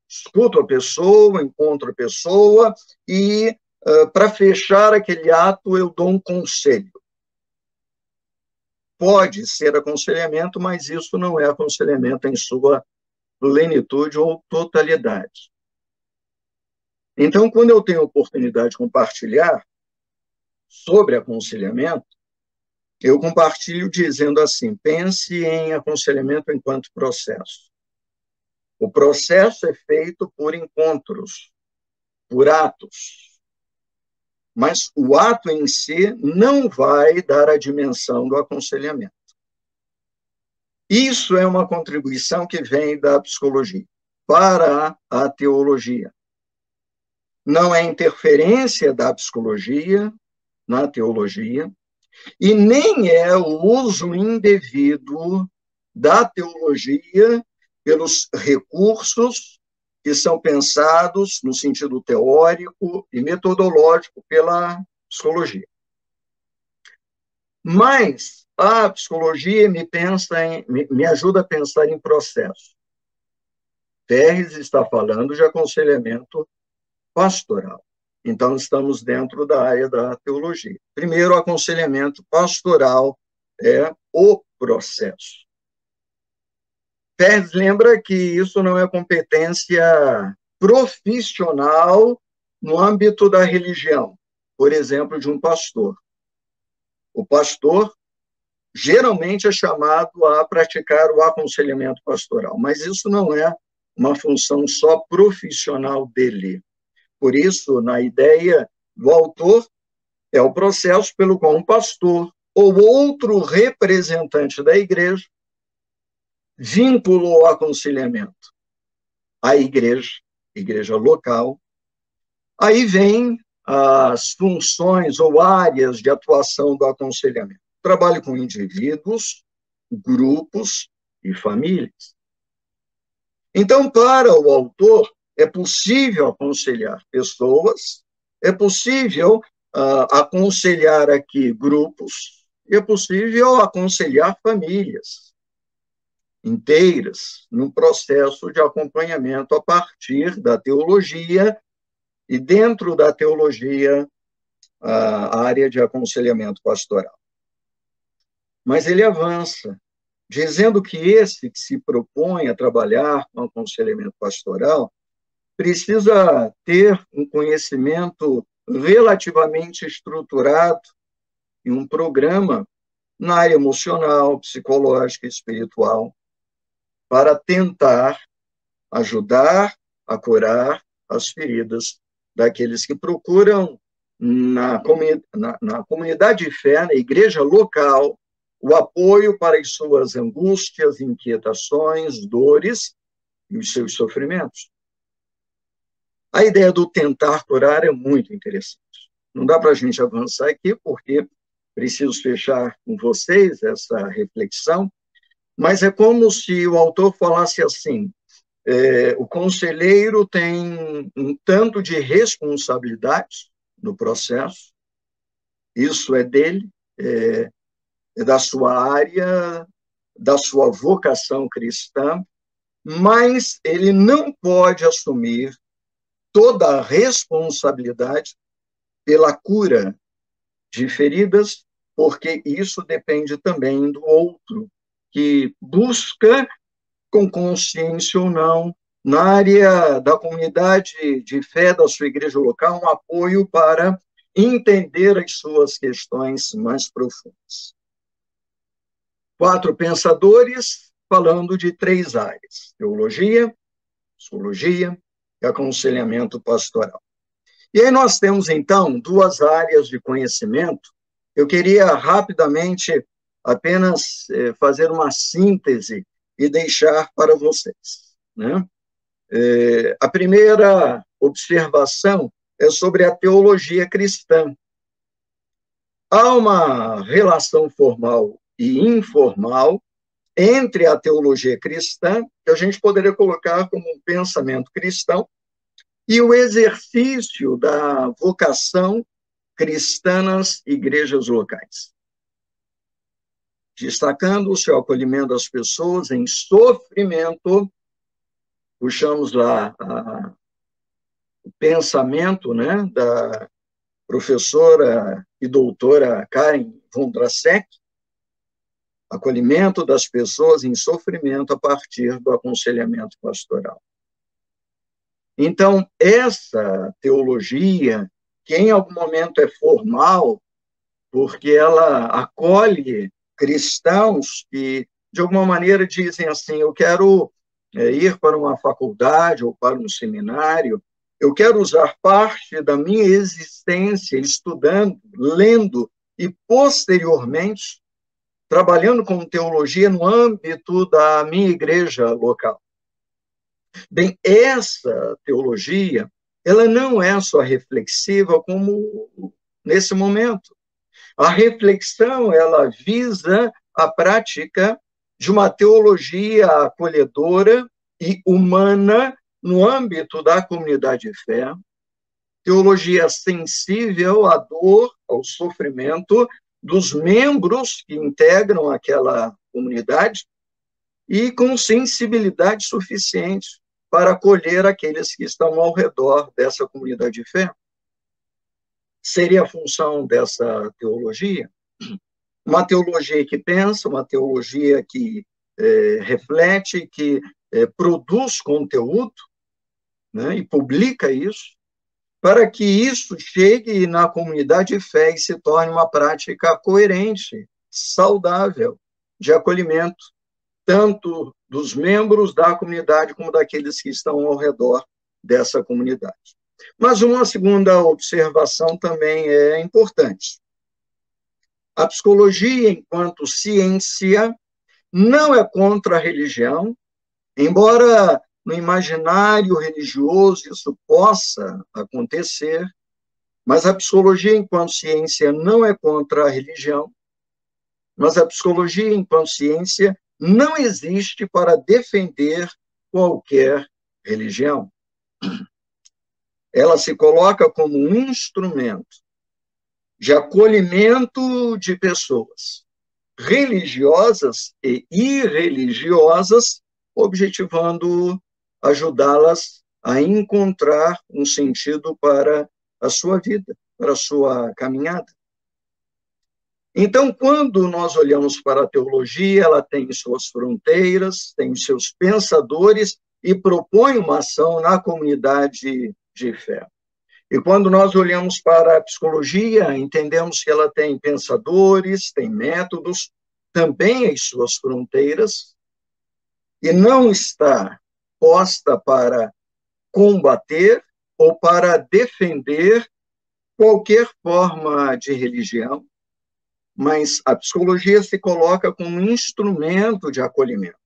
escuto a pessoa, encontro a pessoa e, uh, para fechar aquele ato, eu dou um conselho pode ser aconselhamento, mas isso não é aconselhamento em sua plenitude ou totalidade. Então, quando eu tenho a oportunidade de compartilhar sobre aconselhamento, eu compartilho dizendo assim: pense em aconselhamento enquanto processo. O processo é feito por encontros, por atos, mas o ato em si não vai dar a dimensão do aconselhamento. Isso é uma contribuição que vem da psicologia para a teologia. Não é interferência da psicologia na teologia, e nem é o uso indevido da teologia pelos recursos que são pensados no sentido teórico e metodológico pela psicologia. Mas a psicologia me pensa em, me, ajuda a pensar em processo. Terres está falando de aconselhamento pastoral. Então, estamos dentro da área da teologia. Primeiro, o aconselhamento pastoral é o processo. Pérez lembra que isso não é competência profissional no âmbito da religião, por exemplo, de um pastor. O pastor geralmente é chamado a praticar o aconselhamento pastoral, mas isso não é uma função só profissional dele. Por isso, na ideia do autor, é o processo pelo qual um pastor ou outro representante da igreja vinculou o aconselhamento à igreja, igreja local. Aí vem as funções ou áreas de atuação do aconselhamento. Trabalho com indivíduos, grupos e famílias. Então, para o autor, é possível aconselhar pessoas, é possível uh, aconselhar aqui grupos, é possível aconselhar famílias inteiras no processo de acompanhamento a partir da teologia e dentro da teologia a área de aconselhamento pastoral. Mas ele avança, dizendo que esse que se propõe a trabalhar com aconselhamento pastoral precisa ter um conhecimento relativamente estruturado e um programa na área emocional, psicológica e espiritual, para tentar ajudar a curar as feridas daqueles que procuram na, na, na comunidade de fé, na igreja local, o apoio para as suas angústias, inquietações, dores e os seus sofrimentos. A ideia do tentar curar é muito interessante. Não dá para a gente avançar aqui, porque preciso fechar com vocês essa reflexão, mas é como se o autor falasse assim: é, o conselheiro tem um tanto de responsabilidade no processo, isso é dele, é, é da sua área, da sua vocação cristã, mas ele não pode assumir toda a responsabilidade pela cura de feridas, porque isso depende também do outro, que busca, com consciência ou não, na área da comunidade de fé da sua igreja local, um apoio para entender as suas questões mais profundas. Quatro pensadores falando de três áreas: teologia, psicologia, e aconselhamento pastoral. E aí nós temos, então, duas áreas de conhecimento. Eu queria rapidamente apenas é, fazer uma síntese e deixar para vocês. Né? É, a primeira observação é sobre a teologia cristã. Há uma relação formal e informal entre a teologia cristã, que a gente poderia colocar como um pensamento cristão, e o exercício da vocação cristã nas igrejas locais. Destacando o seu acolhimento das pessoas em sofrimento, puxamos lá a, o pensamento né, da professora e doutora Karen Vondrasek, acolhimento das pessoas em sofrimento a partir do aconselhamento pastoral. Então, essa teologia, que em algum momento é formal, porque ela acolhe cristãos que, de alguma maneira, dizem assim: eu quero é, ir para uma faculdade ou para um seminário, eu quero usar parte da minha existência estudando, lendo e, posteriormente, trabalhando com teologia no âmbito da minha igreja local. Bem, essa teologia, ela não é só reflexiva como nesse momento. A reflexão, ela visa a prática de uma teologia acolhedora e humana no âmbito da comunidade de fé, teologia sensível à dor, ao sofrimento dos membros que integram aquela comunidade e com sensibilidade suficiente para acolher aqueles que estão ao redor dessa comunidade de fé. Seria a função dessa teologia? Uma teologia que pensa, uma teologia que é, reflete, que é, produz conteúdo, né, e publica isso, para que isso chegue na comunidade de fé e se torne uma prática coerente, saudável, de acolhimento, tanto dos membros da comunidade como daqueles que estão ao redor dessa comunidade. Mas uma segunda observação também é importante. A psicologia, enquanto ciência, não é contra a religião, embora no imaginário religioso isso possa acontecer, mas a psicologia, enquanto ciência, não é contra a religião, mas a psicologia, enquanto ciência, não existe para defender qualquer religião ela se coloca como um instrumento de acolhimento de pessoas religiosas e irreligiosas, objetivando ajudá-las a encontrar um sentido para a sua vida, para a sua caminhada. Então, quando nós olhamos para a teologia, ela tem suas fronteiras, tem seus pensadores e propõe uma ação na comunidade de fé. E quando nós olhamos para a psicologia, entendemos que ela tem pensadores, tem métodos, também as suas fronteiras, e não está posta para combater ou para defender qualquer forma de religião, mas a psicologia se coloca como um instrumento de acolhimento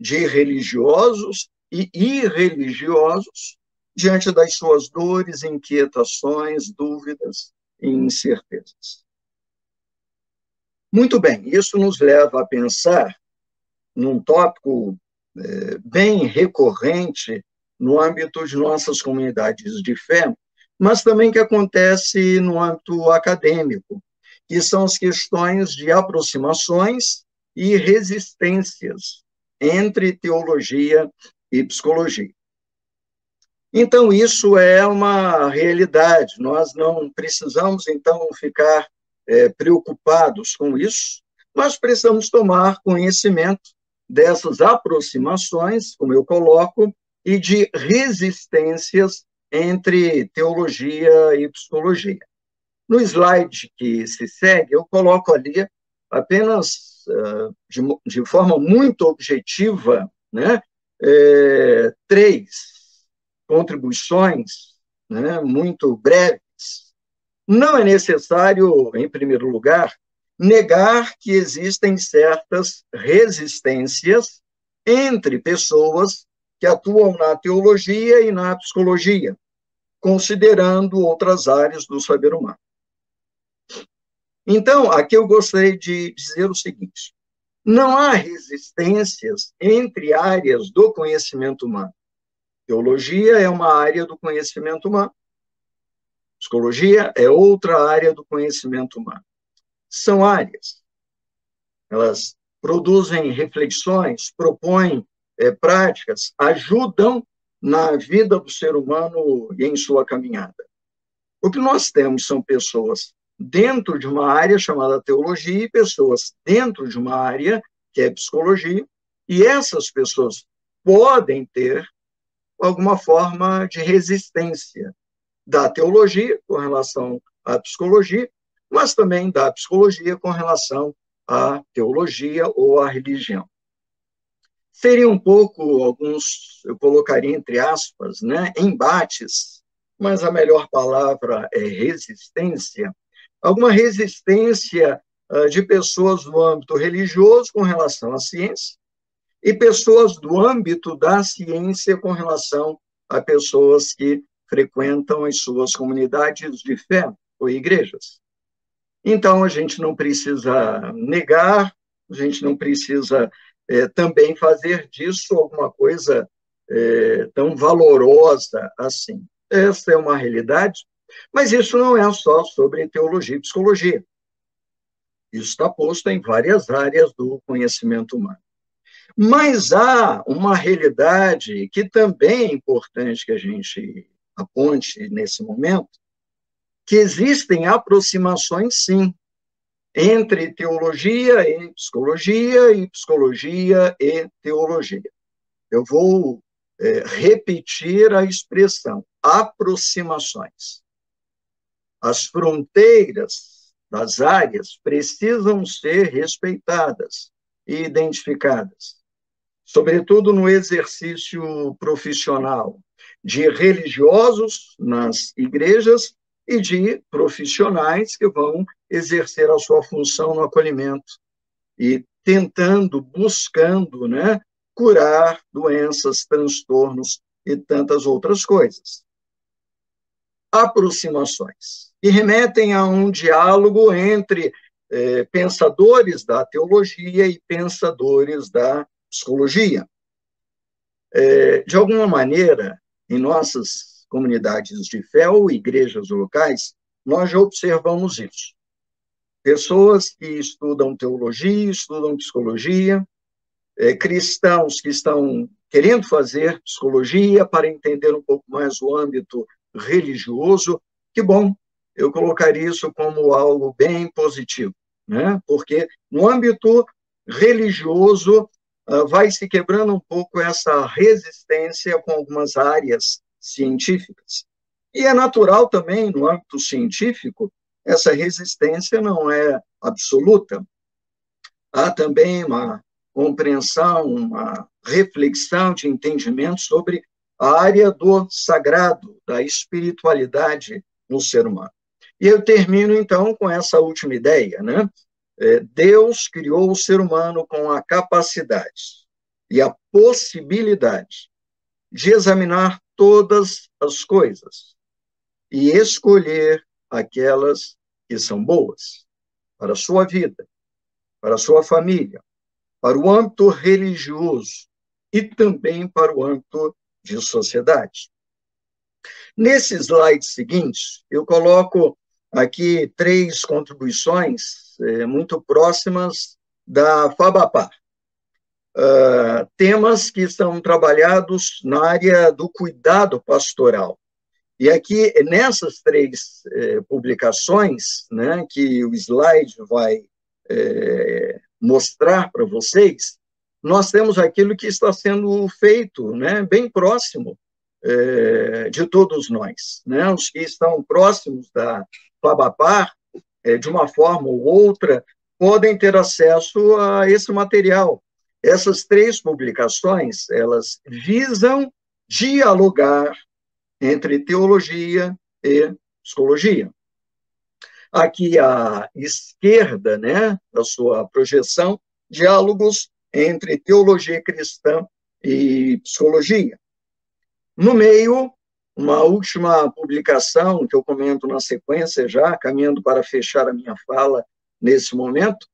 de religiosos e irreligiosos diante das suas dores, inquietações, dúvidas e incertezas. Muito bem, isso nos leva a pensar num tópico é, bem recorrente no âmbito de nossas comunidades de fé, mas também que acontece no âmbito acadêmico, que são as questões de aproximações e resistências entre teologia e psicologia. Então, isso é uma realidade. Nós não precisamos, então, ficar é, preocupados com isso, nós precisamos tomar conhecimento dessas aproximações, como eu coloco, e de resistências entre teologia e psicologia. No slide que se segue, eu coloco ali apenas uh, de, de, forma muito objetiva, né, é, três contribuições né, muito breves, não é necessário, em primeiro lugar, negar que existem certas resistências entre pessoas que atuam na teologia e na psicologia, considerando outras áreas do saber humano. Então, aqui eu gostaria de dizer o seguinte: não há resistências entre áreas do conhecimento humano. Teologia é uma área do conhecimento humano. Psicologia é outra área do conhecimento humano. São áreas. Elas produzem reflexões, propõem é, práticas, ajudam na vida do ser humano e em sua caminhada. O que nós temos são pessoas dentro de uma área chamada teologia e pessoas dentro de uma área que é psicologia, e essas pessoas podem ter alguma forma de resistência da teologia com relação à psicologia, mas também da psicologia com relação à teologia ou à religião. Seria um pouco, alguns, eu colocaria entre aspas, né, embates, mas a melhor palavra é resistência, alguma resistência uh, de pessoas do âmbito religioso com relação à ciência, e pessoas do âmbito da ciência com relação a pessoas que frequentam as suas comunidades de fé ou igrejas. Então, a gente não precisa negar, a gente não precisa é, também fazer disso alguma coisa é, tão valorosa assim. Essa é uma realidade, mas isso não é só sobre teologia e psicologia. Isso está posto em várias áreas do conhecimento humano. Mas há uma realidade que também é importante que a gente aponte nesse momento, que existem aproximações, sim, entre teologia e psicologia e psicologia e teologia. Eu vou é, repetir a expressão aproximações. As fronteiras das áreas precisam ser respeitadas e identificadas, sobretudo no exercício profissional de religiosos nas igrejas e de profissionais que vão exercer a sua função no acolhimento e tentando, buscando, né, curar doenças, transtornos e tantas outras coisas. Aproximações que remetem a um diálogo entre eh, pensadores da teologia e pensadores da psicologia. Eh, de alguma maneira, em nossas comunidades de fé ou igrejas locais, nós já observamos isso. Pessoas que estudam teologia, estudam psicologia, é, cristãos que estão querendo fazer psicologia para entender um pouco mais o âmbito religioso, que bom, eu colocaria isso como algo bem positivo, né? porque no âmbito religioso vai se quebrando um pouco essa resistência com algumas áreas científicas. E é natural também, no âmbito científico, essa resistência não é absoluta. Há também uma compreensão, uma reflexão de entendimento sobre a área do sagrado, da espiritualidade no ser humano. E eu termino, então, com essa última ideia, né? É, Deus criou o ser humano com a capacidade e a possibilidade de examinar todas as coisas e escolher aquelas que são boas para a sua vida, para a sua família, para o âmbito religioso e também para o âmbito de sociedade. Nesse slide seguinte, eu coloco aqui três contribuições é, muito próximas da FABAPAR uh, temas que são trabalhados na área do cuidado pastoral. E aqui, nessas três eh, publicações, né, que o slide vai eh, mostrar para vocês, nós temos aquilo que está sendo feito, né, bem próximo eh, de todos nós. Né, os que estão próximos da Fabapar, eh, de uma forma ou outra, podem ter acesso a esse material. Essas três publicações, elas visam dialogar entre teologia e psicologia. Aqui à esquerda, né, da sua projeção, diálogos entre teologia cristã e psicologia. No meio, uma última publicação que eu comento na sequência já, caminhando para fechar a minha fala nesse momento,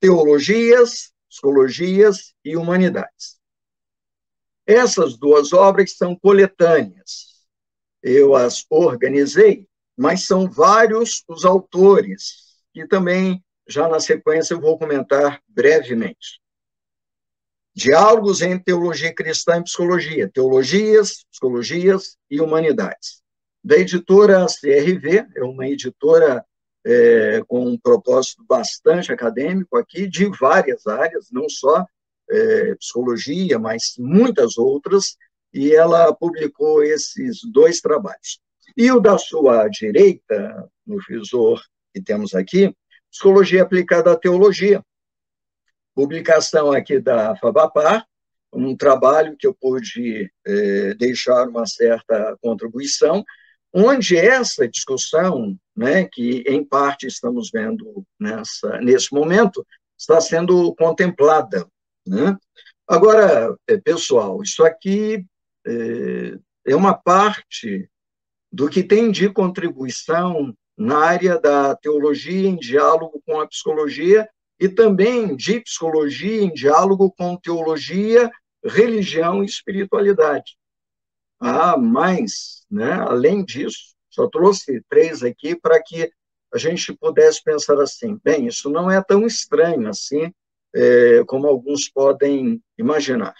Teologias Psicologias e Humanidades. Essas duas obras são coletâneas. Eu as organizei, mas são vários os autores, que também, já na sequência, eu vou comentar brevemente. Diálogos entre teologia cristã e psicologia, teologias, psicologias e humanidades. Da editora CRV, é uma editora é, com um propósito bastante acadêmico aqui, de várias áreas, não só é, psicologia, mas muitas outras, e ela publicou esses dois trabalhos. E o da sua direita, no visor que temos aqui, Psicologia Aplicada à Teologia, publicação aqui da Fabapar, um trabalho que eu pude é, deixar uma certa contribuição, onde essa discussão, né, que em parte estamos vendo nessa, nesse momento, está sendo contemplada. Né? Agora, é, pessoal, isso aqui é, é uma parte do que tem de contribuição na área da teologia em diálogo com a psicologia e também de psicologia em diálogo com teologia, religião e espiritualidade. Ah, mas, né, além disso, só trouxe três aqui para que a gente pudesse pensar assim: bem, isso não é tão estranho assim é, como alguns podem imaginar.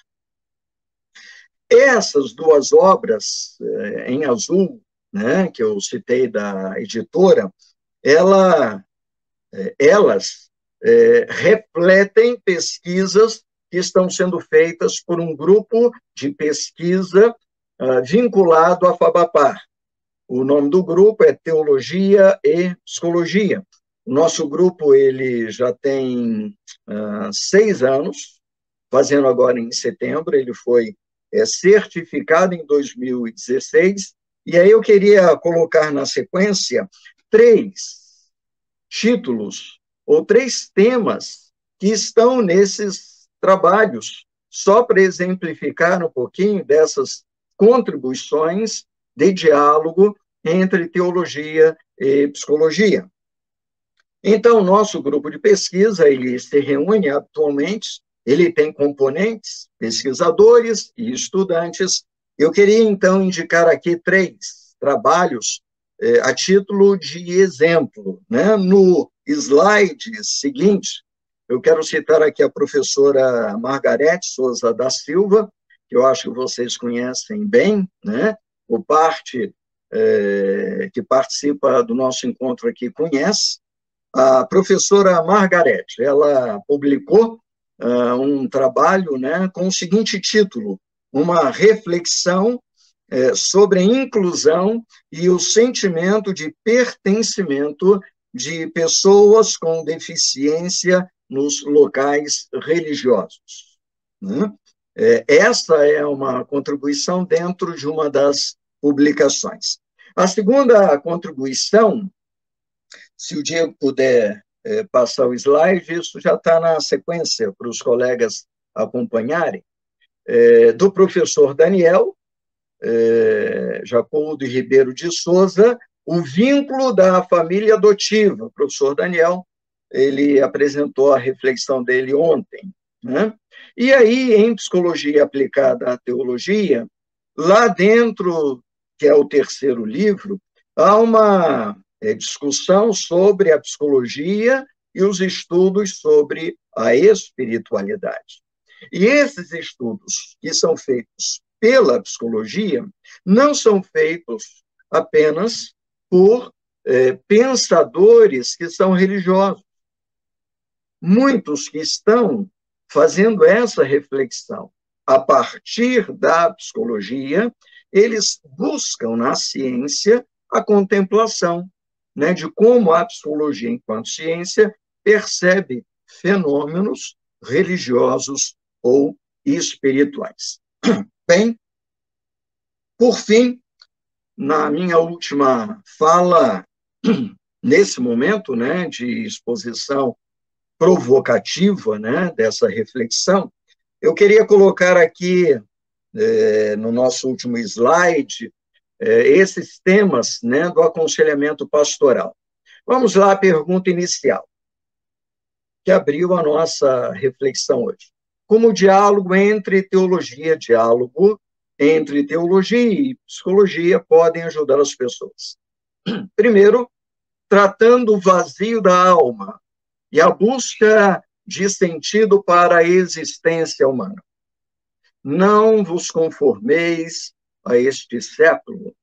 Essas duas obras, é, em azul, né, que eu citei da editora, ela, é, elas é, refletem pesquisas que estão sendo feitas por um grupo de pesquisa uh, vinculado à FABAPAR. O nome do grupo é Teologia e Psicologia. Nosso grupo ele já tem uh, seis anos, fazendo agora em setembro, ele foi é, certificado em 2016, e aí eu queria colocar na sequência três títulos ou três temas que estão nesses trabalhos, só para exemplificar um pouquinho dessas contribuições de diálogo entre teologia e psicologia. Então, nosso grupo de pesquisa, ele se reúne atualmente, ele tem componentes, pesquisadores e estudantes. Eu queria, então, indicar aqui três trabalhos eh, a título de exemplo. Né? No slide seguinte, eu quero citar aqui a professora Margarete Souza da Silva, que eu acho que vocês conhecem bem, né? O parte é, que participa do nosso encontro aqui conhece. A professora Margarete, ela publicou uh, um trabalho né, com o seguinte título, uma reflexão é, sobre a inclusão e o sentimento de pertencimento de pessoas com deficiência nos locais religiosos. Né? É, essa é uma contribuição dentro de uma das publicações. A segunda contribuição, se o Diego puder é, passar o slide, isso já está na sequência para os colegas acompanharem, é, do professor Daniel é, Jacobo de Ribeiro de Souza, o vínculo da família adotiva. O professor Daniel ele apresentou a reflexão dele ontem. Né? E aí, em Psicologia Aplicada à Teologia, lá dentro, que é o terceiro livro, há uma é, discussão sobre a psicologia e os estudos sobre a espiritualidade. E esses estudos que são feitos pela psicologia não são feitos apenas por é, pensadores que são religiosos muitos que estão fazendo essa reflexão a partir da psicologia, eles buscam na ciência a contemplação né, de como a psicologia, enquanto ciência, percebe fenômenos religiosos ou espirituais. Bem, por fim, na minha última fala, nesse momento né, de exposição provocativa né, dessa reflexão, eu queria colocar aqui, é, no nosso último slide, é, esses temas né, do aconselhamento pastoral. Vamos lá à pergunta inicial, que abriu a nossa reflexão hoje. Como o diálogo entre teologia, diálogo entre teologia e psicologia podem ajudar as pessoas? Primeiro, tratando o vazio da alma, e a busca de sentido para a existência humana. Não vos conformeis a este século.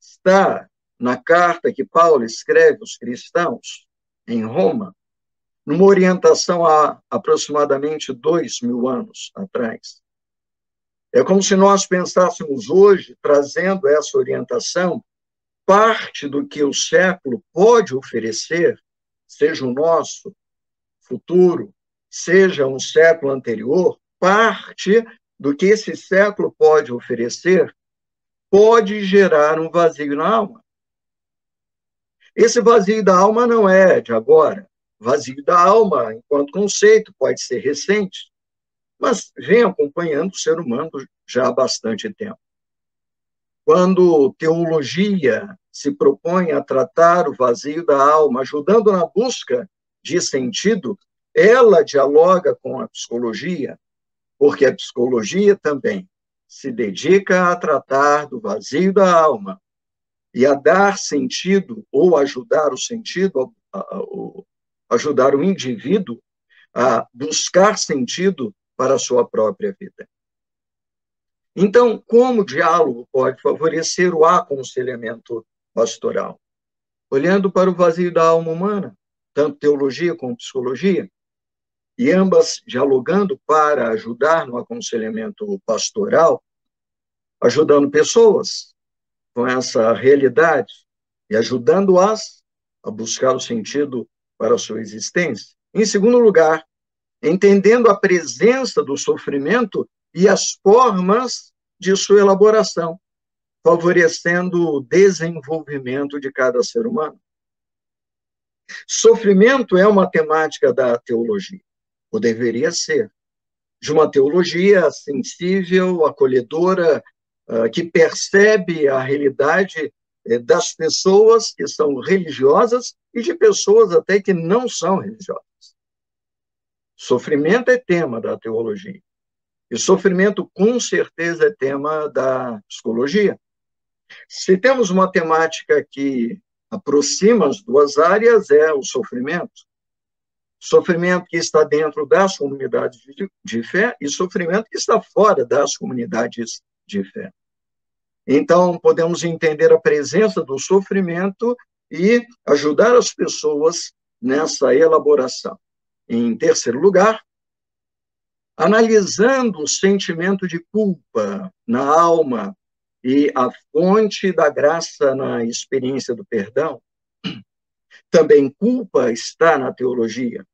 Está na carta que Paulo escreve aos cristãos em Roma, numa orientação há aproximadamente dois mil anos atrás. É como se nós pensássemos hoje, trazendo essa orientação, parte do que o século pode oferecer seja o nosso futuro, seja um século anterior, parte do que esse século pode oferecer pode gerar um vazio na alma. Esse vazio da alma não é de agora. Vazio da alma, enquanto conceito, pode ser recente, mas vem acompanhando o ser humano já há bastante tempo. Quando teologia se propõe a tratar o vazio da alma, ajudando na busca de sentido, ela dialoga com a psicologia, porque a psicologia também se dedica a tratar do vazio da alma e a dar sentido ou ajudar o sentido, ajudar o indivíduo a buscar sentido para a sua própria vida. Então, como o diálogo pode favorecer o aconselhamento pastoral? Olhando para o vazio da alma humana, tanto teologia como psicologia, e ambas dialogando para ajudar no aconselhamento pastoral, ajudando pessoas com essa realidade e ajudando-as a buscar o sentido para a sua existência. Em segundo lugar, entendendo a presença do sofrimento e as formas de sua elaboração, favorecendo o desenvolvimento de cada ser humano. Sofrimento é uma temática da teologia, ou deveria ser, de uma teologia sensível, acolhedora, ah, que percebe a realidade eh, das pessoas que são religiosas e de pessoas até que não são religiosas. Sofrimento é tema da teologia. E sofrimento, com certeza, é tema da psicologia. Se temos uma temática que aproxima as duas áreas, é o sofrimento. Sofrimento que está dentro das comunidades de, fé e sofrimento que está fora das comunidades de fé. Então, podemos entender a presença do sofrimento e ajudar as pessoas nessa elaboração. Em terceiro lugar, analisando o sentimento de culpa na alma e a fonte da graça na experiência do perdão. Também culpa está na teologia.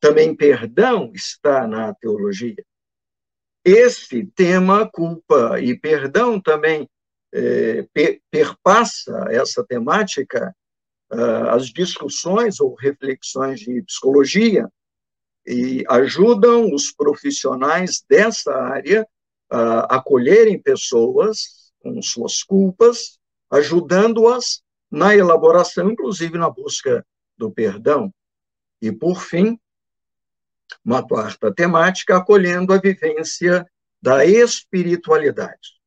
Também perdão está na teologia. Esse tema, culpa e perdão, também é, perpassa essa temática, uh, as discussões ou reflexões de psicologia, e ajudam os profissionais dessa área a acolherem pessoas com suas culpas, ajudando-as na elaboração, inclusive na busca do perdão. E, por fim, uma quarta temática, acolhendo a vivência da espiritualidade,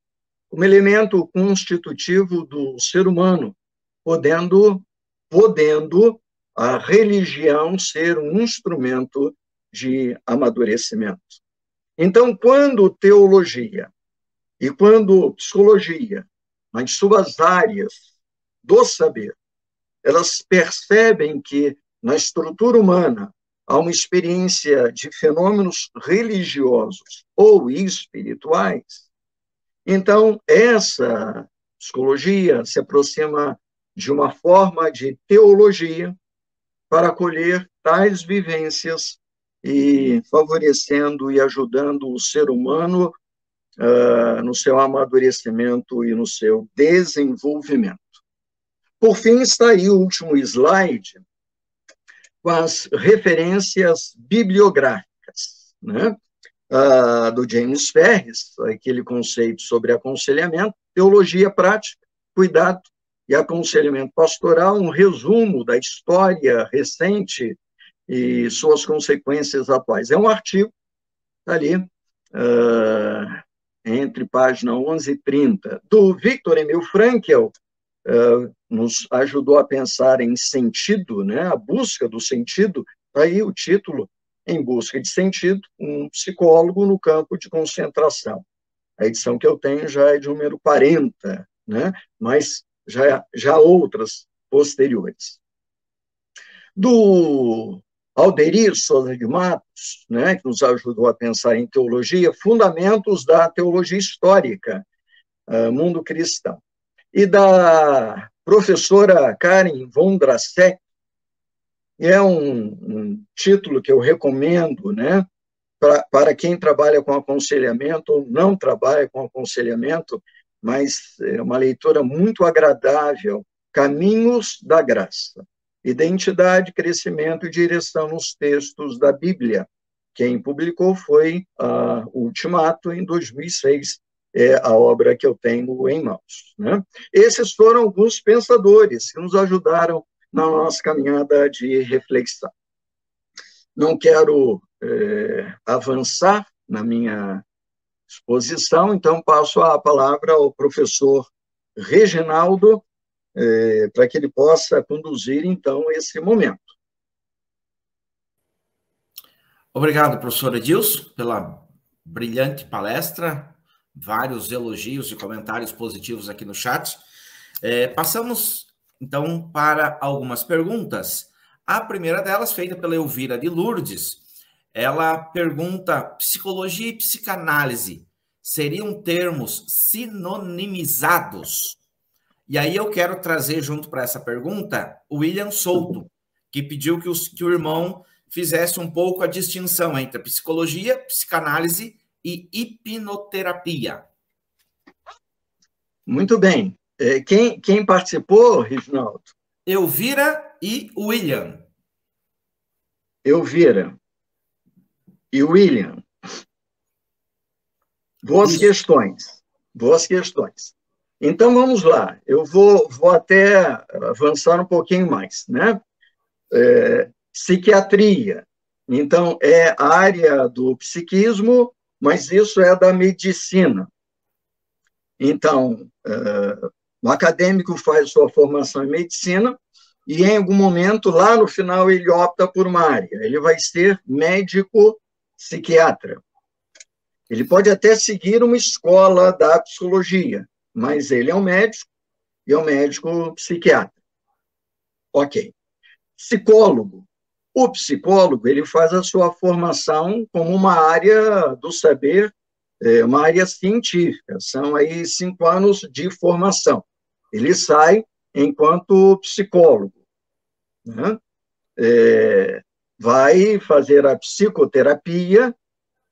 como elemento constitutivo do ser humano, podendo, podendo a religião ser um instrumento de amadurecimento. Então, quando teologia e quando psicologia, nas suas áreas do saber, elas percebem que na estrutura humana há uma experiência de fenômenos religiosos ou espirituais, então essa psicologia se aproxima de uma forma de teologia para acolher tais vivências e favorecendo e ajudando o ser humano uh, no seu amadurecimento e no seu desenvolvimento. Por fim, está aí o último slide com as referências bibliográficas, né? Uh, do James Ferris, aquele conceito sobre aconselhamento, teologia prática, cuidado e aconselhamento pastoral, um resumo da história recente e suas consequências atuais. É um artigo tá ali, uh, entre página 11 e 30, do Victor Emil Frankel, uh, nos ajudou a pensar em sentido, né, a busca do sentido, tá aí o título, Em Busca de Sentido, um psicólogo no campo de concentração. A edição que eu tenho já é de número 40, né, mas já, já outras posteriores. Do Alderir Souza de Matos, né, que nos ajudou a pensar em teologia, fundamentos da teologia histórica, uh, mundo cristão. E da professora Karen Vondrasek, é um, um título que eu recomendo, né, pra, para quem trabalha com aconselhamento ou não trabalha com aconselhamento, mas é uma leitura muito agradável, Caminhos da Graça identidade, crescimento e direção nos textos da Bíblia. Quem publicou foi a Ultimato, em 2006, é a obra que eu tenho em mãos. Né? Esses foram alguns pensadores que nos ajudaram na nossa caminhada de reflexão. Não quero é, avançar na minha exposição, então passo a palavra ao professor Reginaldo é, para que ele possa conduzir, então, esse momento. Obrigado, professor Edilson, pela brilhante palestra, vários elogios e comentários positivos aqui no chat. É, passamos, então, para algumas perguntas. A primeira delas, feita pela Elvira de Lourdes, ela pergunta: psicologia e psicanálise seriam termos sinonimizados? E aí eu quero trazer junto para essa pergunta o William Souto, que pediu que, os, que o irmão fizesse um pouco a distinção entre psicologia, psicanálise e hipnoterapia. Muito bem. É, quem, quem participou, Reginaldo? Elvira e William. Elvira e William. Boas Isso. questões. Boas questões. Então vamos lá. Eu vou, vou até avançar um pouquinho mais, né? É, psiquiatria. Então é a área do psiquismo mas isso é da medicina. Então, uh, o acadêmico faz sua formação em medicina e, em algum momento, lá no final, ele opta por uma área. Ele vai ser médico psiquiatra. Ele pode até seguir uma escola da psicologia, mas ele é um médico e é um médico psiquiatra. Ok. Psicólogo. O psicólogo ele faz a sua formação como uma área do saber, é, uma área científica. São aí cinco anos de formação. Ele sai enquanto psicólogo. Né? É, vai fazer a psicoterapia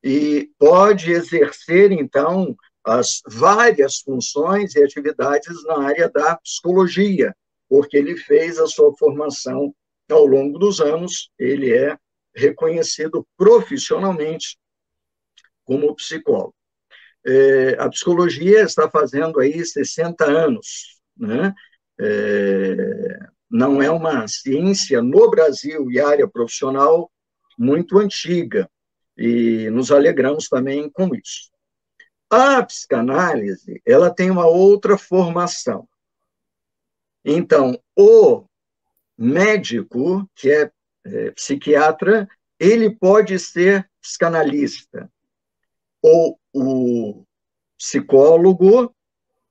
e pode exercer, então, as várias funções e atividades na área da psicologia, porque ele fez a sua formação ao longo dos anos, ele é reconhecido profissionalmente como psicólogo. É, a psicologia está fazendo aí 60 anos, né? É, não é uma ciência no Brasil e área profissional muito antiga, e nos alegramos também com isso. A psicanálise, ela tem uma outra formação. Então, o médico, que é, é psiquiatra, ele pode ser psicanalista. Ou o psicólogo,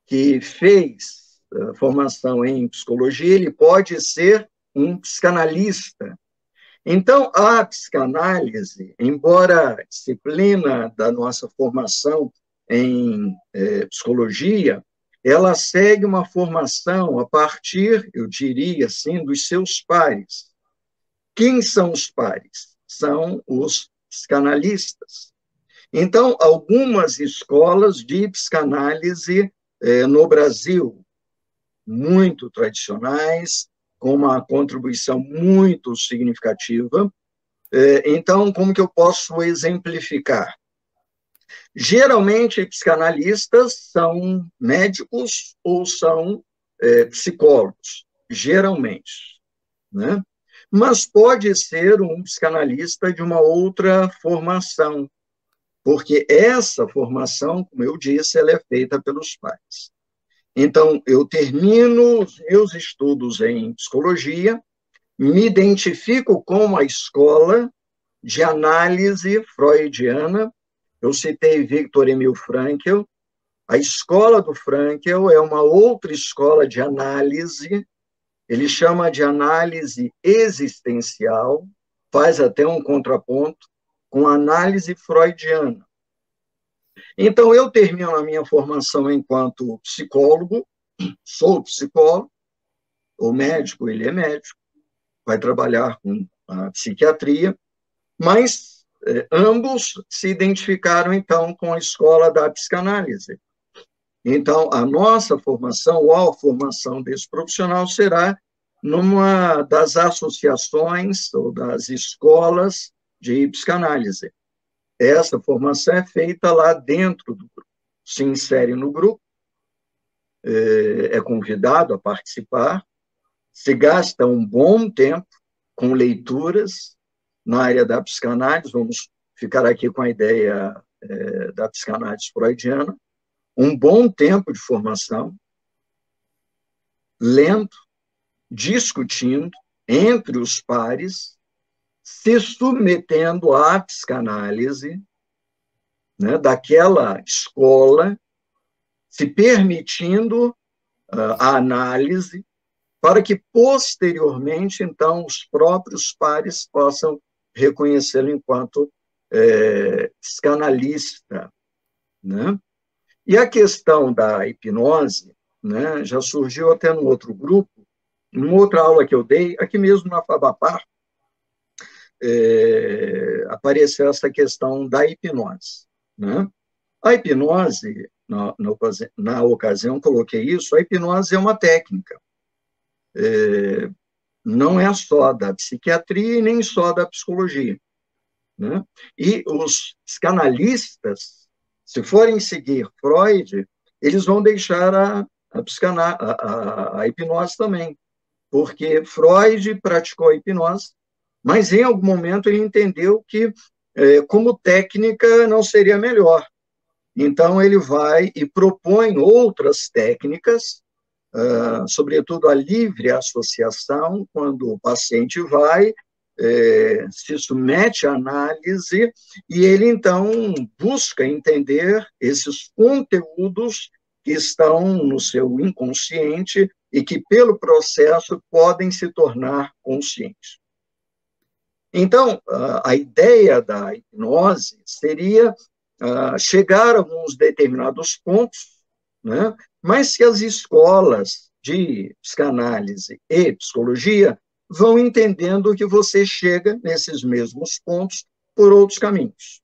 que fez formação em psicologia, ele pode ser um psicanalista. Então, a psicanálise, embora disciplina da nossa formação em eh, psicologia, ela segue uma formação a partir, eu diria assim, dos seus pares. Quem são os pares? São os psicanalistas. Então, algumas escolas de psicanálise eh, no Brasil, muito tradicionais, com uma contribuição muito significativa. Eh, então, como que eu posso exemplificar? Geralmente, psicanalistas são médicos ou são é, psicólogos, geralmente, né? Mas pode ser um psicanalista de uma outra formação, porque essa formação, como eu disse, ela é feita pelos pais. Então, eu termino os meus estudos em psicologia, me identifico com a escola de análise freudiana, eu citei Victor Emil Frankl. A escola do Frankl é uma outra escola de análise, ele chama de análise existencial, faz até um contraponto com a análise freudiana. Então, eu termino a minha formação enquanto psicólogo, sou psicólogo, o médico, ele é médico, vai trabalhar com a psiquiatria, mas é, ambos se identificaram, então, com a escola da psicanálise. Então, a nossa formação, ou a formação desse profissional, será numa das associações ou das escolas de psicanálise. Essa formação é feita lá dentro do grupo. Se insere no grupo, é, é convidado a participar, se gasta um bom tempo com leituras, na área da psicanálise, vamos ficar aqui com a ideia é, da psicanálise freudiana, um bom tempo de formação, lendo, discutindo entre os pares, se submetendo à psicanálise né, daquela escola se permitindo uh, a análise para que posteriormente, então, os próprios pares possam reconhecê-lo enquanto é, psicanalista, né? E a questão da hipnose, né, já surgiu até no outro grupo, numa outra aula que eu dei, aqui mesmo na Fabapar, é, apareceu essa questão da hipnose. Né? A hipnose, na, na, na, ocasião coloquei isso, a hipnose é uma técnica. É, não é só da psiquiatria e nem só da psicologia. Né? E os psicanalistas, se forem seguir Freud, eles vão deixar a, a, a, a hipnose também, porque Freud praticou a hipnose, mas em algum momento ele entendeu que, é, como técnica, não seria melhor. Então, ele vai e propõe outras técnicas, uh, sobretudo a livre associação, quando o paciente vai, é, se submete à análise, e ele, então, busca entender esses conteúdos que estão no seu inconsciente e que, pelo processo, podem se tornar conscientes. Então, a ideia da hipnose seria chegar a alguns determinados pontos, né? mas que as escolas de psicanálise e psicologia vão entendendo que você chega nesses mesmos pontos por outros caminhos.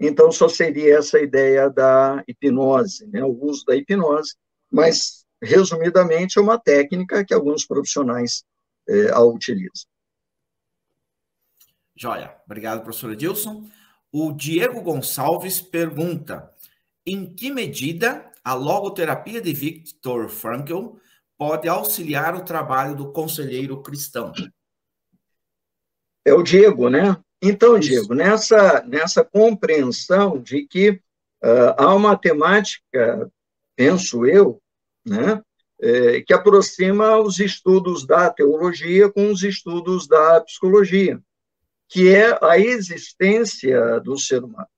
Então, só seria essa ideia da hipnose, né? o uso da hipnose, mas, resumidamente, é uma técnica que alguns profissionais é, a utilizam. Joia. Obrigado, professor Edilson. O Diego Gonçalves pergunta: em que medida a logoterapia de Viktor Frankl pode auxiliar o trabalho do conselheiro cristão? É o Diego, né? Então, Diego, nessa, nessa compreensão de que uh, há uma temática, penso eu, né, é, que aproxima os estudos da teologia com os estudos da psicologia que é a existência do ser humano.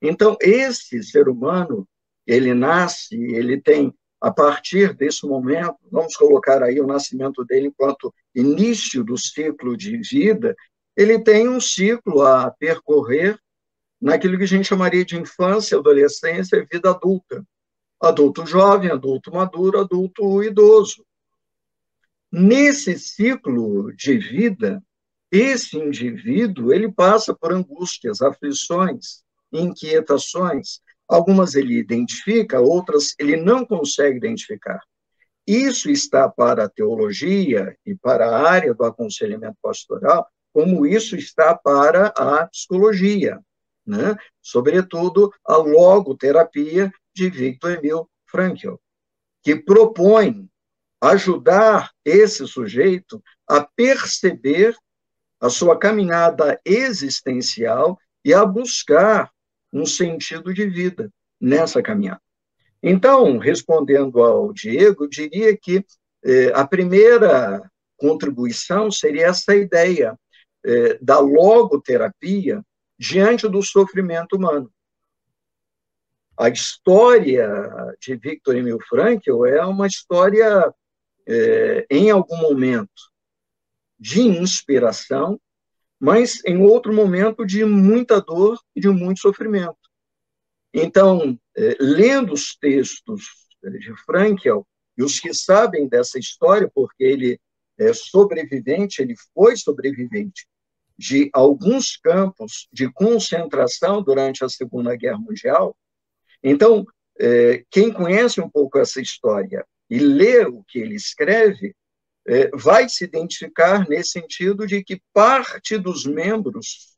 Então, esse ser humano, ele nasce, ele tem, a partir desse momento, vamos colocar aí o nascimento dele enquanto início do ciclo de vida, ele tem um ciclo a percorrer naquilo que a gente chamaria de infância, adolescência e vida adulta. Adulto jovem, adulto maduro, adulto idoso. Nesse ciclo de vida, esse indivíduo, ele passa por angústias, aflições, inquietações. Algumas ele identifica, outras ele não consegue identificar. Isso está para a teologia e para a área do aconselhamento pastoral, como isso está para a psicologia, né? sobretudo a logoterapia de Victor Emil Frankl, que propõe ajudar esse sujeito a perceber a sua caminhada existencial e a buscar um sentido de vida nessa caminhada. Então, respondendo ao Diego, diria que eh, a primeira contribuição seria essa ideia eh, da logoterapia diante do sofrimento humano. A história de Victor Emil Frankl é uma história, eh, em algum momento, de inspiração, mas em outro momento de muita dor e de muito sofrimento. Então, é, lendo os textos de Frankel, e os que sabem dessa história, porque ele é sobrevivente, ele foi sobrevivente de alguns campos de concentração durante a Segunda Guerra Mundial. Então, é, quem conhece um pouco essa história e lê o que ele escreve, é, vai se identificar nesse sentido de que parte dos membros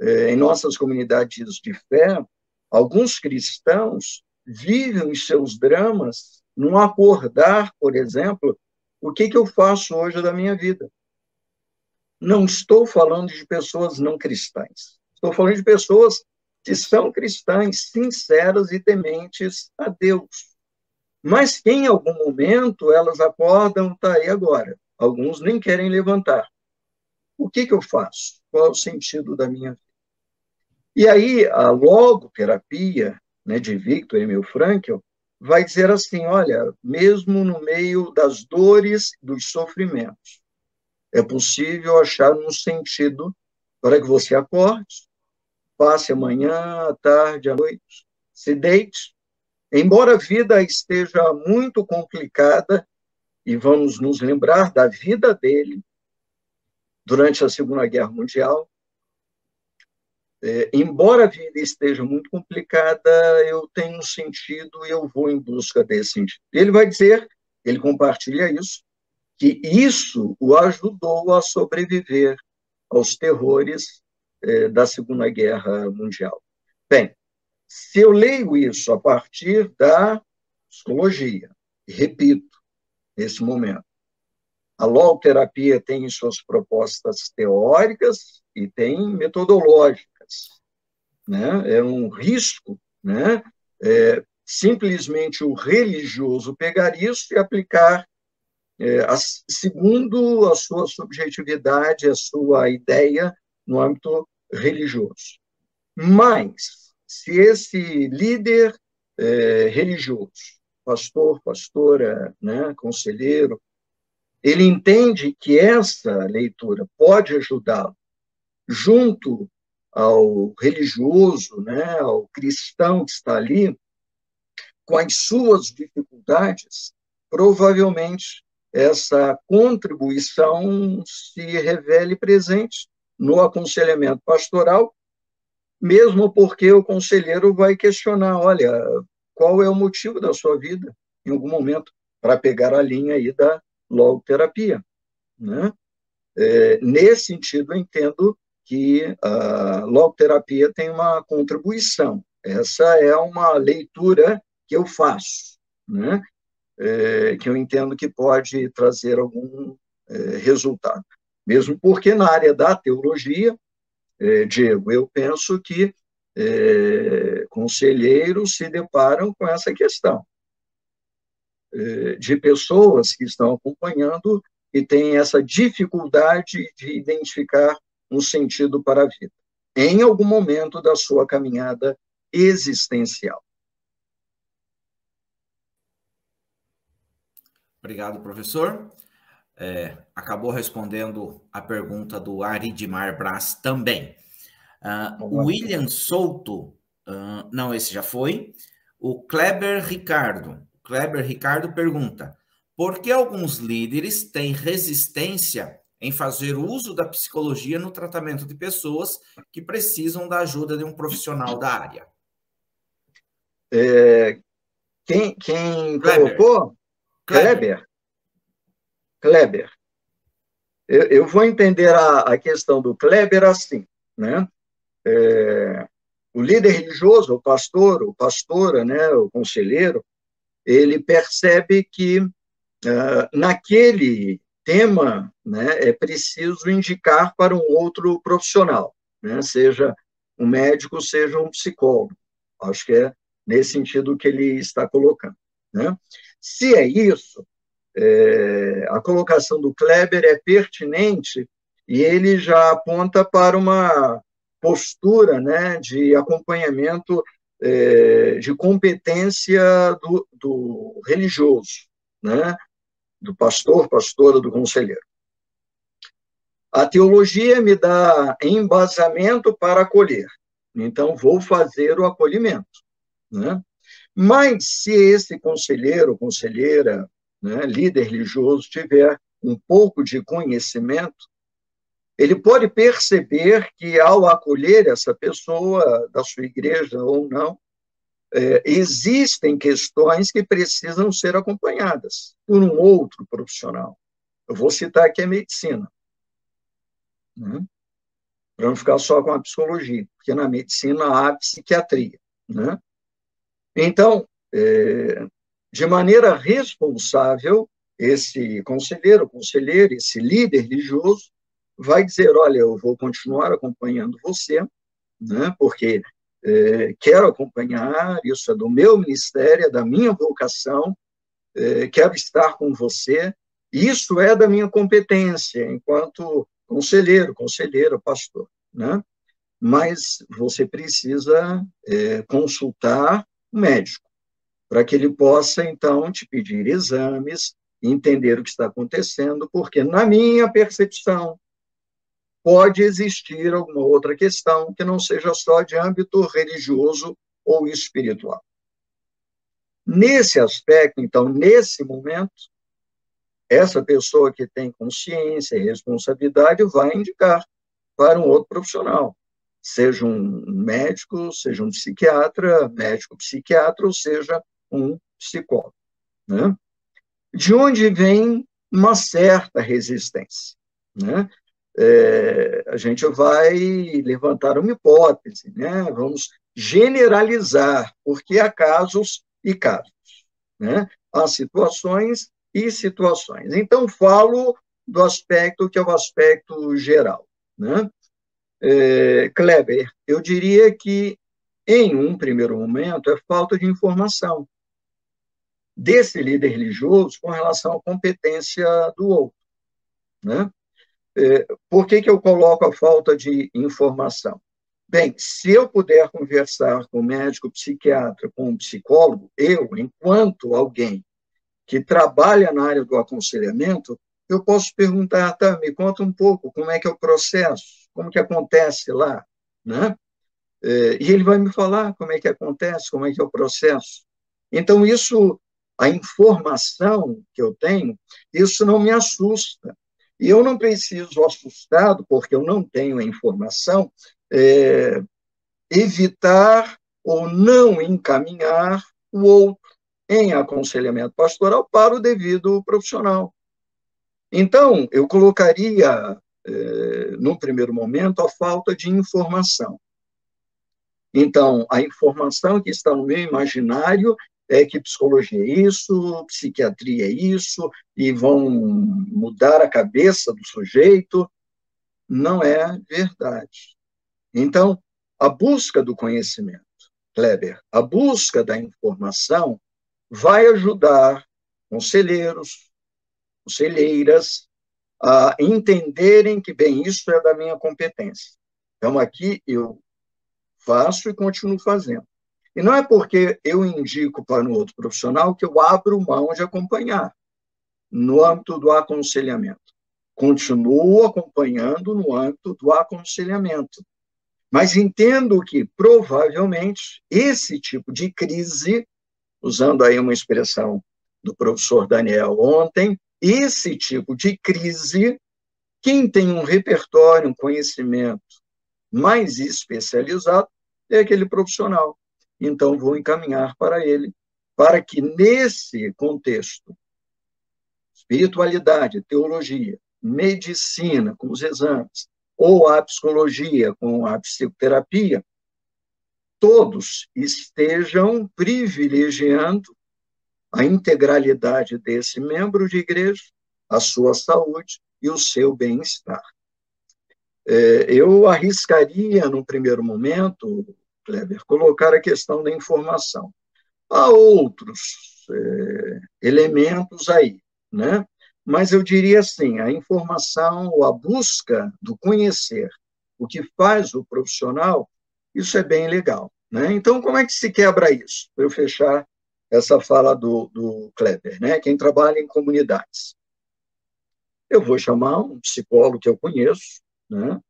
é, em nossas comunidades de fé, alguns cristãos vivem os seus dramas num acordar, por exemplo, o que, que eu faço hoje da minha vida. Não estou falando de pessoas não cristãs. Estou falando de pessoas que são cristãs, sinceras e tementes a Deus mas que em algum momento elas acordam, tá aí agora. Alguns nem querem levantar. O que, que eu faço? Qual é o sentido da minha vida? E aí a logoterapia né, de Victor Emil Frankl, vai dizer assim: olha, mesmo no meio das dores, dos sofrimentos, é possível achar um sentido para que você acorde, passe a manhã, a tarde, a noite, se deite. Embora a vida esteja muito complicada, e vamos nos lembrar da vida dele durante a Segunda Guerra Mundial, é, embora a vida esteja muito complicada, eu tenho um sentido e eu vou em busca desse sentido. Ele vai dizer, ele compartilha isso, que isso o ajudou a sobreviver aos terrores é, da Segunda Guerra Mundial. Bem, se eu leio isso a partir da psicologia, e repito, nesse momento, a logoterapia tem suas propostas teóricas e tem metodológicas né? É um risco, né? É, simplesmente o religioso pegar isso e aplicar é, segundo a sua subjetividade, a sua ideia no âmbito religioso. Mas, se esse líder é, religioso, pastor, pastora, né, conselheiro, ele entende que essa leitura pode ajudá-lo, junto ao religioso, né, ao cristão que está ali, com as suas dificuldades, provavelmente essa contribuição se revele presente no aconselhamento pastoral, mesmo porque o conselheiro vai questionar, olha, qual é o motivo da sua vida, em algum momento, para pegar a linha aí da logoterapia, né? É, nesse sentido, eu entendo que a logoterapia tem uma contribuição. Essa é uma leitura que eu faço, né? É, que eu entendo que pode trazer algum é, resultado. Mesmo porque na área da teologia, é, Diego, eu penso que é, conselheiros se deparam com essa questão é, de pessoas que estão acompanhando e têm essa dificuldade de identificar um sentido para a vida, em algum momento da sua caminhada existencial. Obrigado, professor. É, acabou respondendo a pergunta do Aridmar Brás também. Uh, o William Souto, uh, não, esse já foi. O Kleber Ricardo. Kleber Ricardo pergunta: por que alguns líderes têm resistência em fazer uso da psicologia no tratamento de pessoas que precisam da ajuda de um profissional da área. É, quem quem Kleber. colocou? Kleber. Kleber. Eu, eu, vou entender a, a, questão do Kleber assim, né? É, o líder religioso, o pastor, o pastora, né, o conselheiro, ele percebe que uh, naquele tema, né, é preciso indicar para um outro profissional, né, seja um médico, seja um psicólogo. Acho que é nesse sentido que ele está colocando. Né? Se é isso, é, a colocação do Kleber é pertinente e ele já aponta para uma postura né, de acompanhamento é, de competência do, do religioso, né? do pastor, pastora, do conselheiro. A teologia me dá embasamento para acolher, então vou fazer o acolhimento. Né? Mas se esse conselheiro, conselheira, né, líder religioso tiver um pouco de conhecimento, ele pode perceber que ao acolher essa pessoa da sua igreja ou não, é, existem questões que precisam ser acompanhadas por um outro profissional. Eu vou citar aqui a medicina, né? para não ficar só com a psicologia, porque na medicina há psiquiatria. Né? Então, é, de maneira responsável, esse conselheiro, conselheira, esse líder religioso, vai dizer: olha, eu vou continuar acompanhando você, né, porque é, quero acompanhar, isso é do meu ministério, é da minha vocação, é, quero estar com você, isso é da minha competência enquanto conselheiro, conselheira, pastor, né? Mas você precisa é, consultar o médico, para que ele possa, então, te pedir exames, entender o que está acontecendo, porque, na minha percepção, pode existir alguma outra questão que não seja só de âmbito religioso ou espiritual. Nesse aspecto, então, nesse momento, essa pessoa que tem consciência e responsabilidade vai indicar para um outro profissional, seja um médico, seja um psiquiatra, médico psiquiatra, ou seja um psicólogo. Né? De onde vem uma certa resistência? Né? É, a gente vai levantar uma hipótese, né? vamos generalizar, porque há casos e casos. Né? Há situações e situações. Então, falo do aspecto que é o aspecto geral. Né? É, Kleber, eu diria que, em um primeiro momento, é falta de informação desse líder religioso com relação à competência do outro. Né? É, por que, que eu coloco a falta de informação? Bem, se eu puder conversar com um médico psiquiatra, com um psicólogo, eu, enquanto alguém que trabalha na área do aconselhamento, eu posso perguntar, tá, me conta um pouco como é que é o processo, como que acontece lá, né? É, e ele vai me falar como é que acontece, como é que é o processo. Então, isso, a informação que eu tenho, isso não me assusta. E eu não preciso, assustado, porque eu não tenho a informação, é, evitar ou não encaminhar o outro em aconselhamento pastoral para o devido profissional. Então, eu colocaria, é, no primeiro momento, a falta de informação. Então, a informação que está no meu imaginário é que psicologia é isso, psiquiatria é isso, e vão mudar a cabeça do sujeito. Não é verdade. Então, a busca do conhecimento, Kleber, a busca da informação vai ajudar conselheiros, conselheiras a entenderem que, bem, isso é da minha competência. Então, aqui eu faço e continuo fazendo. E não é porque eu indico para um outro profissional que eu abro mão de acompanhar no âmbito do aconselhamento. Continuo acompanhando no âmbito do aconselhamento. Mas entendo que, provavelmente, esse tipo de crise, usando aí uma expressão do professor Daniel ontem, esse tipo de crise, quem tem um repertório, um conhecimento mais especializado, é aquele profissional. Então, vou encaminhar para ele, para que nesse contexto, espiritualidade, teologia, medicina, com os exames, ou a psicologia com a psicoterapia, todos estejam privilegiando a integralidade desse membro de igreja, a sua saúde e o seu bem-estar. É, eu arriscaria, no primeiro momento, Kleber, colocar a questão da informação. Há outros é, elementos aí, né? Mas eu diria assim, a informação ou a busca do conhecer, o que faz o profissional, isso é bem legal. Né? Então, como é que se quebra isso? Para eu fechar essa fala do, do Kleber, né? quem trabalha em comunidades. Eu vou chamar um psicólogo que eu conheço, né?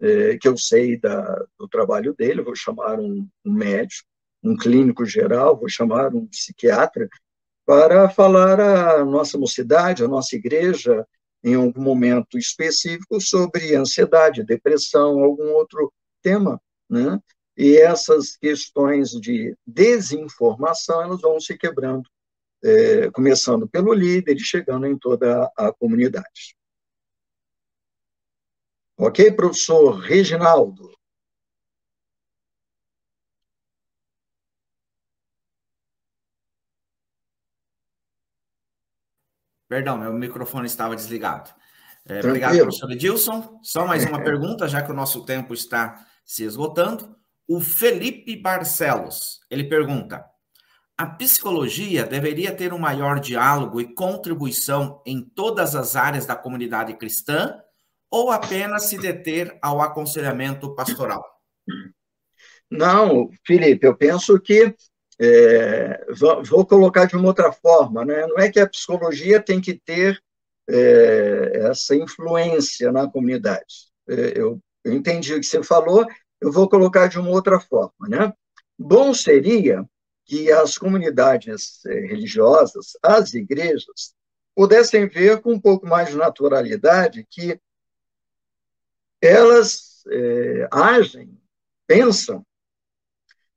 É, que eu sei da, do trabalho dele, vou chamar um, um médico, um clínico geral, vou chamar um psiquiatra para falar à nossa mocidade, à nossa igreja, em algum momento específico, sobre ansiedade, depressão, algum outro tema, né? E essas questões de desinformação, elas vão se quebrando, é, começando pelo líder e chegando em toda a comunidade. Ok, professor Reginaldo? Perdão, meu microfone estava desligado. É, obrigado, professor Edilson. Só mais uma pergunta, já que o nosso tempo está se esgotando. O Felipe Barcelos, ele pergunta: a psicologia deveria ter um maior diálogo e contribuição em todas as áreas da comunidade cristã ou apenas se deter ao aconselhamento pastoral? Não, Felipe, eu penso que é, vou colocar de uma outra forma, né? não é que a psicologia tem que ter é, essa influência na comunidade. É, eu, eu entendi o que você falou, eu vou colocar de uma outra forma. Né? Bom seria que as comunidades é, religiosas, as igrejas, pudessem ver com um pouco mais de naturalidade que elas é, agem, pensam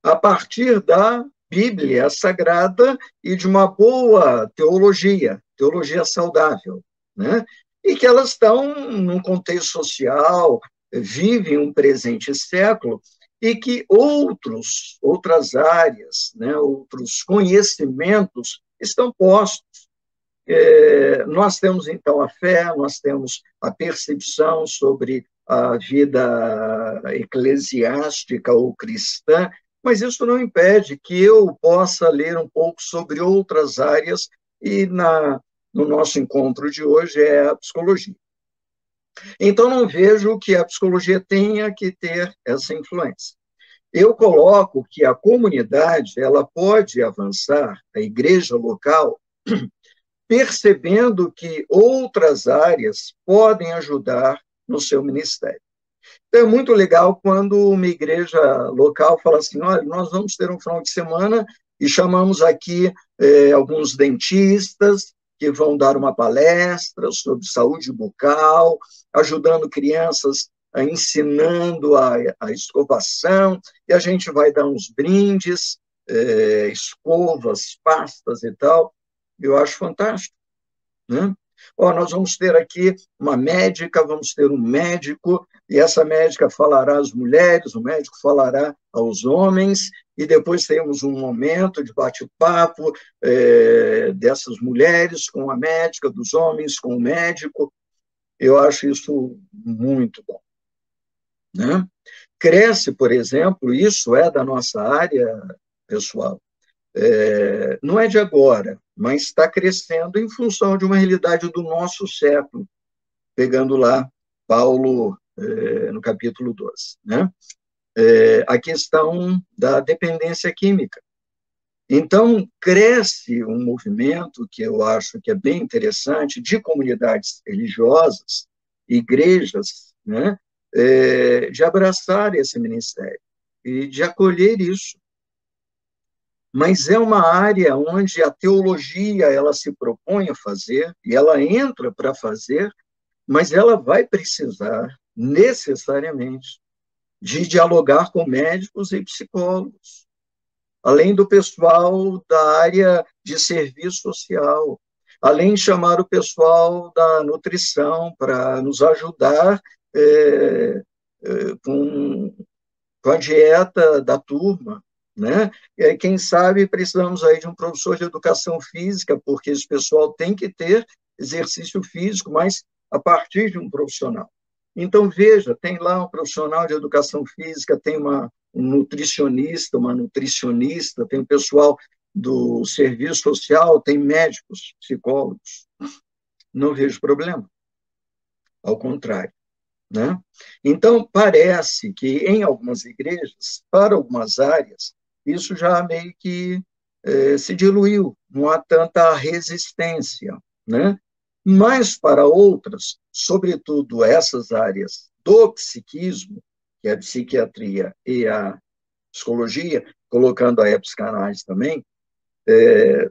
a partir da Bíblia Sagrada e de uma boa teologia, teologia saudável, né? E que elas estão num contexto social, vivem um presente século e que outros, outras áreas, né, outros conhecimentos estão postos. É, nós temos, então, a fé, nós temos a percepção sobre a vida eclesiástica ou cristã, mas isso não impede que eu possa ler um pouco sobre outras áreas, e na, no nosso encontro de hoje é a psicologia. Então, não vejo que a psicologia tenha que ter essa influência. Eu coloco que a comunidade ela pode avançar, a igreja local, percebendo que outras áreas podem ajudar no seu ministério. Então, é muito legal quando uma igreja local fala assim: olha, nós vamos ter um final de semana e chamamos aqui é, alguns dentistas que vão dar uma palestra sobre saúde bucal, ajudando crianças, ensinando a, a escovação, e a gente vai dar uns brindes, é, escovas, pastas e tal. Eu acho fantástico. Né? Ó, nós vamos ter aqui uma médica, vamos ter um médico, e essa médica falará às mulheres, o médico falará aos homens, e depois temos um momento de bate-papo é, dessas mulheres com a médica, dos homens com o médico. Eu acho isso muito bom. Né? Cresce, por exemplo, isso é da nossa área pessoal, é, não é de agora, mas está crescendo em função de uma realidade do nosso século, pegando lá Paulo é, no capítulo 12. Né? É, a questão da dependência química. Então, cresce um movimento que eu acho que é bem interessante de comunidades religiosas, igrejas, né, é, de abraçar esse ministério e de acolher isso mas é uma área onde a teologia ela se propõe a fazer e ela entra para fazer, mas ela vai precisar necessariamente de dialogar com médicos e psicólogos, além do pessoal da área de serviço social, além de chamar o pessoal da nutrição para nos ajudar é, é, com, com a dieta da turma, né? E quem sabe precisamos aí de um professor de educação física, porque esse pessoal tem que ter exercício físico, mas a partir de um profissional. Então, veja, tem lá um profissional de educação física, tem uma, um nutricionista, uma nutricionista, tem o pessoal do serviço social, tem médicos, psicólogos. Não vejo problema. Ao contrário. Né? Então, parece que em algumas igrejas, para algumas áreas, isso já meio que é, se diluiu, não há tanta resistência, né? Mas para outras, sobretudo essas áreas do psiquismo, que é a psiquiatria e a psicologia, colocando a psicanálise também, é,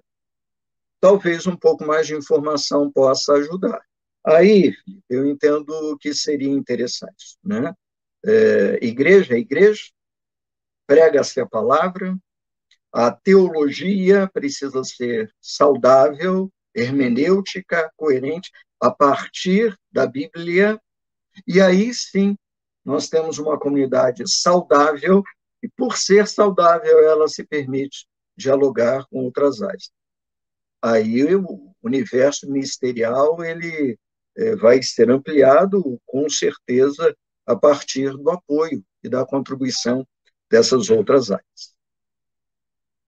talvez um pouco mais de informação possa ajudar. Aí, eu entendo que seria interessante, né? É, igreja é igreja, prega-se a palavra, a teologia precisa ser saudável, hermenêutica, coerente, a partir da Bíblia, e aí sim nós temos uma comunidade saudável, e por ser saudável, ela se permite dialogar com outras áreas. Aí o universo ministerial ele é, vai ser ampliado, com certeza, a partir do apoio e da contribuição dessas outras áreas.